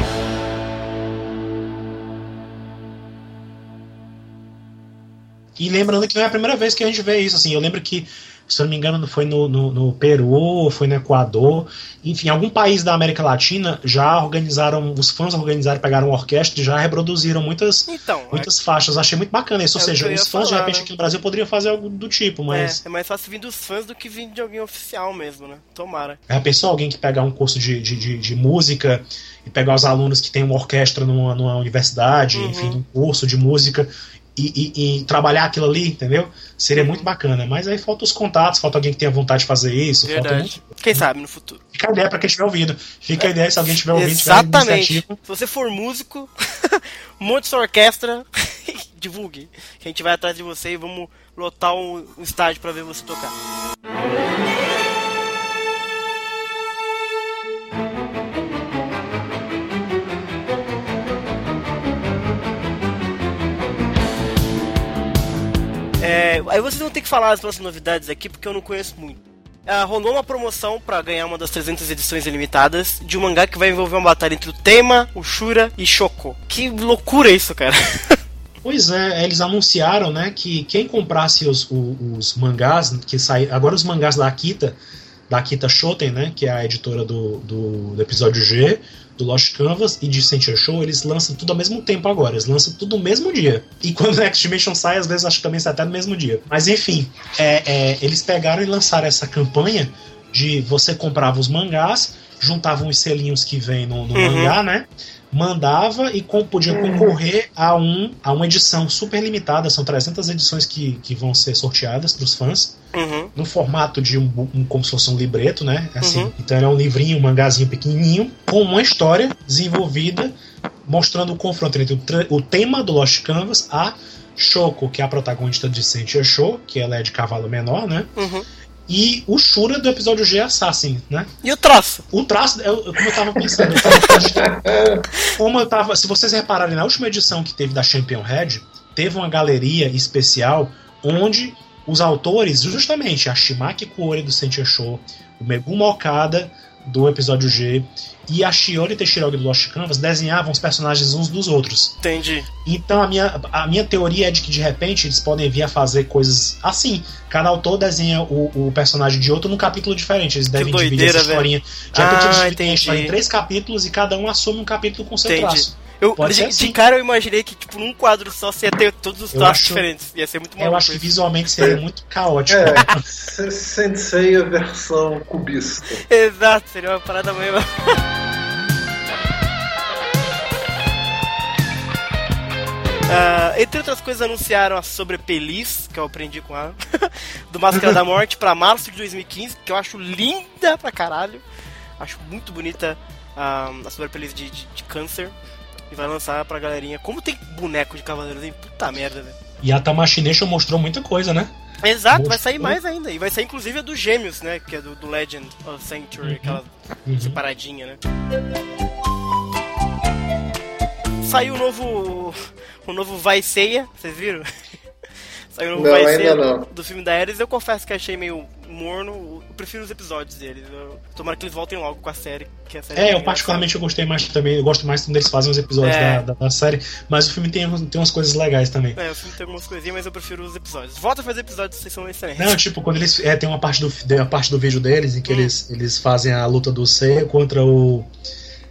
E lembrando que não é a primeira vez que a gente vê isso, assim, eu lembro que, se eu não me engano, foi no, no, no Peru, foi no Equador, enfim, algum país da América Latina já organizaram, os fãs organizaram, pegaram uma orquestra e já reproduziram muitas, Então, muitas faixas. Achei muito bacana isso, ou É o que seja, os fãs de falar, repente né? aqui no Brasil poderiam fazer algo do tipo, é, mas. é mais fácil vir dos fãs do que vir de alguém oficial mesmo, né? Tomara. Já pensou alguém que pegar um curso de, de, de, de música e pegar os alunos que têm uma orquestra numa, numa universidade, Uhum. enfim, um curso de música e, e- e trabalhar aquilo ali, entendeu? Seria muito bacana. Mas aí falta os contatos, falta alguém que tenha vontade de fazer isso. Falta Verdade. muito... Quem sabe no futuro. Fica a ideia pra quem estiver ouvindo. Fica a ideia se alguém estiver ouvindo, tiver Exatamente. iniciativa. Se você for músico, monte sua orquestra, divulgue. Que a gente vai atrás de você e vamos lotar um, um estádio pra ver você tocar. É, aí vocês vão ter que falar as nossas novidades aqui, porque eu não conheço muito. Ah, rolou uma promoção pra ganhar uma das 300 edições ilimitadas de um mangá que vai envolver uma batalha entre o Tema, o Shura e Shoko. Que loucura isso, cara. Pois é, eles anunciaram, né, que quem comprasse os, o- os, mangás, que sai, agora os mangás da Akita, da Akita Shoten, né, que é a editora do, do, do episódio G, do Lost Canvas e de Sentia Show, eles lançam tudo ao mesmo tempo agora, eles lançam tudo no mesmo dia. E quando o Next Dimension sai, às vezes acho que também sai até no mesmo dia. Mas enfim, é, é, eles pegaram e lançaram essa campanha de você comprava os mangás, juntavam os selinhos que vem no, no Uhum. mangá, né? mandava e com, podia concorrer a, um, a uma edição super limitada. São 300 edições que, que vão ser sorteadas para os fãs, Uhum. no formato de um, um- como se fosse um libreto, né? Assim, Uhum. Então é um livrinho, um mangazinho pequenininho, com uma história desenvolvida, mostrando o confronto entre o, o tema do Lost Canvas, a Shoko, que é a protagonista de Sentia Show, que ela é de cavalo menor, né? Uhum. E o Shura do episódio G Assassin, né? E o traço? O traço, eu, eu- como eu tava pensando, eu tava- como eu tava. Se vocês repararem, na última edição que teve da Champion Head, teve uma galeria especial onde os autores, justamente a Shimaki Kuori do Show, o Meguma Okada do episódio G e a Shiori Teshirogi do Lost Canvas desenhavam os personagens uns dos outros. Entendi. Então a minha, a minha teoria é de que de repente eles podem vir a fazer coisas assim. Cada autor desenha o, o personagem de outro num capítulo diferente. Eles devem dividir doideira, essa historinha. De repente Ah, eles dividem a história em três capítulos e cada um assume um capítulo com seu Entendi. traço. Eu, Pode de, ser de assim. cara eu imaginei que, tipo, num quadro só você ia ter todos os Eu traços diferentes. Ia ser muito Eu maluco acho que isso. visualmente seria muito caótico. É, Se- Sensei a versão cubista. Exato, seria uma parada meio. Ah, entre outras coisas, anunciaram a Sobrepelis, que eu aprendi com ela, do Máscara da Morte pra março de 2015, que eu acho linda pra caralho. Acho muito bonita ah, a Sobrepelis de, de, de câncer. E vai lançar pra galerinha. Como tem boneco de cavaleiros, hein? Puta merda, velho. E a Tamashii Nation mostrou muita coisa, né? Exato, vai Mostrou. sair mais ainda. E vai sair inclusive a dos Gêmeos, né? Que é do, do Legend of Sanctuary, Uhum. aquela Uhum. separadinha, né? Saiu o novo. O novo Vai Ceia, vocês viram? Saiu o novo Não, Vai Ceia não. do filme da Ares. Eu confesso que achei meio morno. Eu prefiro os episódios deles. Eu, tomara que eles voltem logo com a série. Que a série É, eu engraçada. particularmente eu gostei mais também. Eu gosto mais quando eles fazem os episódios É. da, da, da série. Mas o filme tem, tem umas coisas legais também. É, o filme tem algumas coisinhas, mas eu prefiro os episódios. Volta a fazer episódios, vocês são excelentes. Não, tipo, quando eles. É, tem uma parte do, uma parte do vídeo deles em que Hum. eles, eles fazem a luta do C contra o.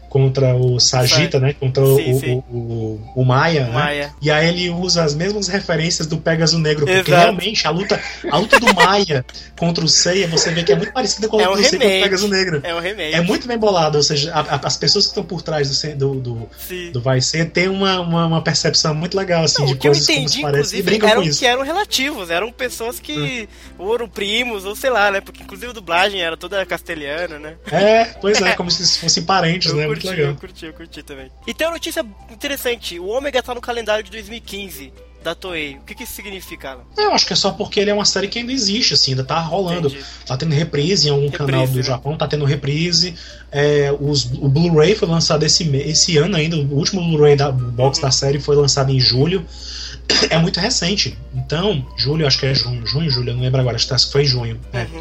contra o Sagita, né? Contra sim, o, sim. O, o, o, Maia, né? Maia. E aí ele usa as mesmas referências do Pegasus Negro, porque Exato. realmente a luta, a luta do Maia contra o Seiya, você vê que é muito parecida com a luta é um do Seiya contra o Pegasus Negro. É um remake. É muito bem bolado, ou seja, a, a, as pessoas que estão por trás do do, do, do Vai Ser tem uma, uma, uma, percepção muito legal, assim, Não, de coisas que eu entendi, como se parecem e brincam eram, com isso. que eram relativos, eram pessoas que hum. foram primos, ou sei lá, né? Porque inclusive a dublagem era toda castelhana, né? É, pois é, como se fossem parentes, né? Curti, muito legal. Eu curti, eu curti também. E tem uma notícia interessante: o Ômega tá no calendário de 2015 da Toei. O que, que isso significa, Alan? Eu acho que é só porque ele é uma série que ainda existe, assim, ainda tá rolando. Entendi. Tá tendo reprise em algum reprise, canal do né? Japão, tá tendo reprise. É, os, o Blu-ray foi lançado esse, esse ano ainda, o último Blu-ray da box uhum. da série foi lançado em julho. É muito recente. Então, julho, acho que é junho, junho, julho, eu não lembro agora, acho que foi junho. Né? Uhum.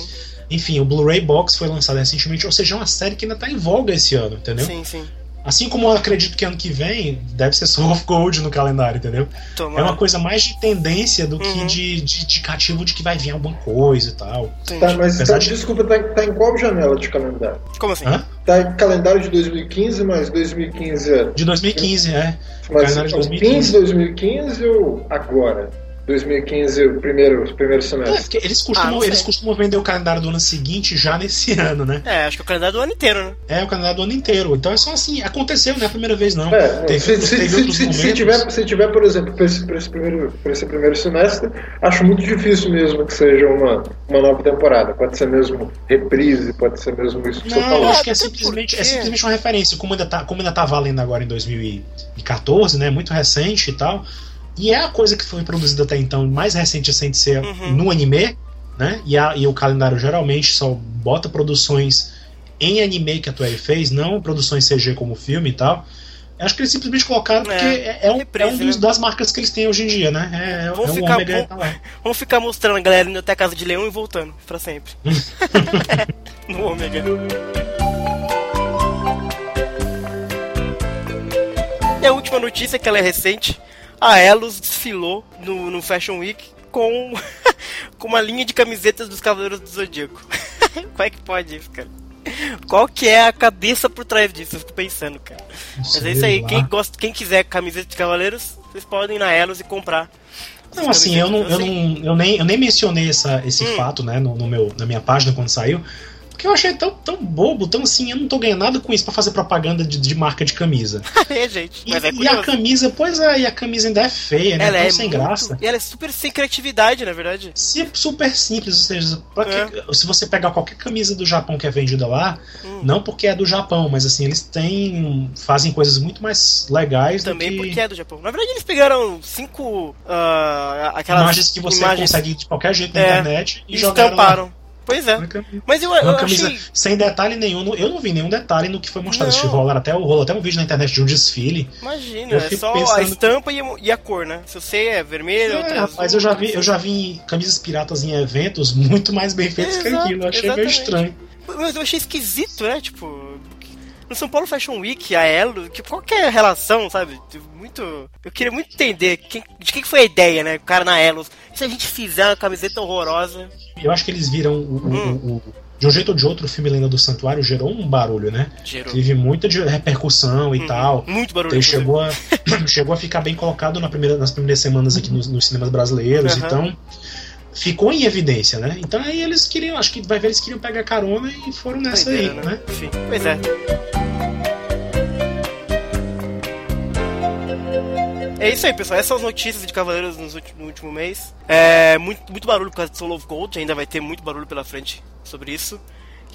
Enfim, o Blu-ray Box foi lançado recentemente, ou seja, é uma série que ainda tá em voga esse ano, entendeu? Sim, sim. Assim como eu acredito que ano que vem deve ser Soul of Gold no calendário, entendeu? É uma coisa mais de tendência do que uhum. de, de indicativo de que vai vir alguma coisa e tal. Tá, mas tá, de... desculpa, tá, tá, em qual janela de calendário? Como assim? Hã? Tá em calendário de 2015, mas 2015 é. De 2015, é. Mas calendário de 2015. 2015 ou agora? 2015, o primeiro, o primeiro semestre. É, eles costumam, ah, eles costumam vender o calendário do ano seguinte já nesse ano, né? É, acho que é o calendário do ano inteiro, né? É, o calendário do ano inteiro. Então é só assim, aconteceu, não é a primeira vez, não. É, teve, se, teve se, se, se, tiver, se tiver, por exemplo, para esse, esse, primeiro, esse primeiro semestre, acho muito difícil mesmo que seja uma, uma nova temporada. Pode ser mesmo reprise, pode ser mesmo isso que não, você falou. Eu acho que é simplesmente, é simplesmente uma referência. Como ainda, tá, como ainda tá valendo agora em 2014, né? Muito recente e tal. E é a coisa que foi produzida até então, mais recente sem ser uhum. no anime, né? E, a, e o calendário geralmente só bota produções em anime que a Toei fez, não produções CG como filme e tal. Acho que eles simplesmente colocaram porque é, é, um, é um dos, né? das marcas que eles têm hoje em dia, né? É, vamos, é um ficar, vamos, ficar mostrando a galera indo até a casa de leão e voltando pra sempre. no Ômega. E a última notícia, que ela é recente, a Elos desfilou no, no Fashion Week com, com uma linha de camisetas dos Cavaleiros do Zodíaco. Como é que pode isso, cara? Qual que é a cabeça por trás disso? Eu fico pensando, cara. Mas é isso aí, quem, gosta, quem quiser camiseta de Cavaleiros, vocês podem ir na Elos e comprar. Não, assim, eu não, eu, não, eu, nem, eu nem mencionei essa, esse hum. fato, né, no, no, meu, na minha página quando saiu, porque eu achei tão, tão bobo, tão assim, eu não tô ganhando nada com isso pra fazer propaganda de, de marca de camisa. é, gente. E, é e, a camisa, pois é, e a camisa ainda é feia, né? Ela é sem muito, graça. E ela é super sem criatividade, na verdade. super simples, ou seja, é. se você pegar qualquer camisa do Japão que é vendida lá, hum. não porque é do Japão, mas assim, eles têm. fazem coisas muito mais legais Também do que... porque é do Japão. Na verdade, eles pegaram cinco. Uh, aquelas imagens que você imagens... consegue de qualquer jeito na é, internet e, e jogaram. Estamparam. Pois é. Mas eu, eu camisa achei... sem detalhe nenhum. Eu não vi nenhum detalhe no que foi mostrado. Não. Rolar até, rolou até um vídeo na internet de um desfile. Imagina, é só pensando... a estampa e a cor, né? Se você é vermelho, é, outro rapaz, eu já vi, eu já vi camisas piratas em eventos muito mais bem feitas que aquilo. Eu achei exatamente. meio estranho. Mas eu achei esquisito, né? Tipo, no São Paulo Fashion Week, a Elo, que qual que é a relação, sabe? Muito. Eu queria muito entender quem, de quem foi a ideia, né? O cara na Elo. Se a gente fizer uma camiseta horrorosa. Eu acho que eles viram o, hum. o, o, de um jeito ou de outro, o filme Lenda do Santuário gerou um barulho, né? Gerou. Teve muita repercussão e hum, tal. Muito barulho. Ele chegou a, chegou a ficar bem colocado na primeira, nas primeiras semanas aqui nos, nos cinemas brasileiros. Uhum. Então, ficou em evidência, né? Então aí eles queriam, acho que vai ver, eles queriam pegar carona e foram nessa aí, né? né? Sim, pois é. É isso aí, pessoal. Essas são as notícias de Cavaleiros no último mês. É muito, muito barulho por causa de Soul of Gold. Ainda vai ter muito barulho pela frente sobre isso.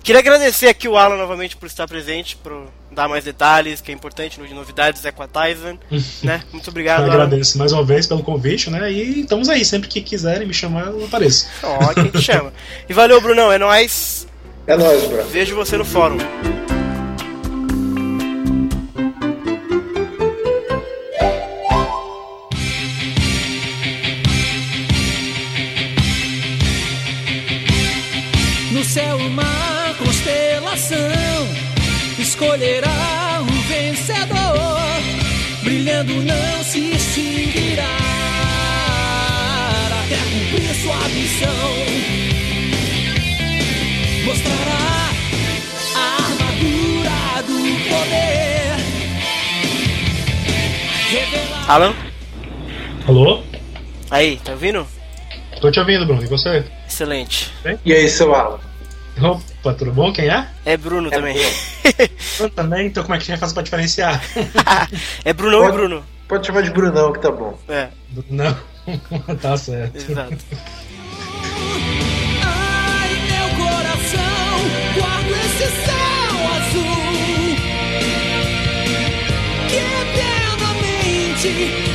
Queria agradecer aqui o Alan novamente por estar presente, por dar mais detalhes, que é importante no de novidades é com a Tyson, né? Muito obrigado. Eu agradeço mais uma vez pelo convite, né? E estamos aí, sempre que quiserem me chamar, eu apareço. Ó, quem te chama. E valeu, Brunão, é nóis. É nóis, bro. Vejo você no fórum. quando não se extinguirá até cumprir sua missão. Mostrará a armadura do poder. Revelar... Alan? Alô? Aí, tá ouvindo? Tô te ouvindo, Bruno. E você? Excelente. E aí, seu Alan? Opa, tudo bom? Quem é? É Bruno é também. Bruno também, então como é que a gente faz pra diferenciar? é Bruno ou é Bruno? Pode chamar de Brunão que tá bom. É. Brunão, tá certo. Exato. Ai, meu coração, guardo esse céu azul. Que eternamente.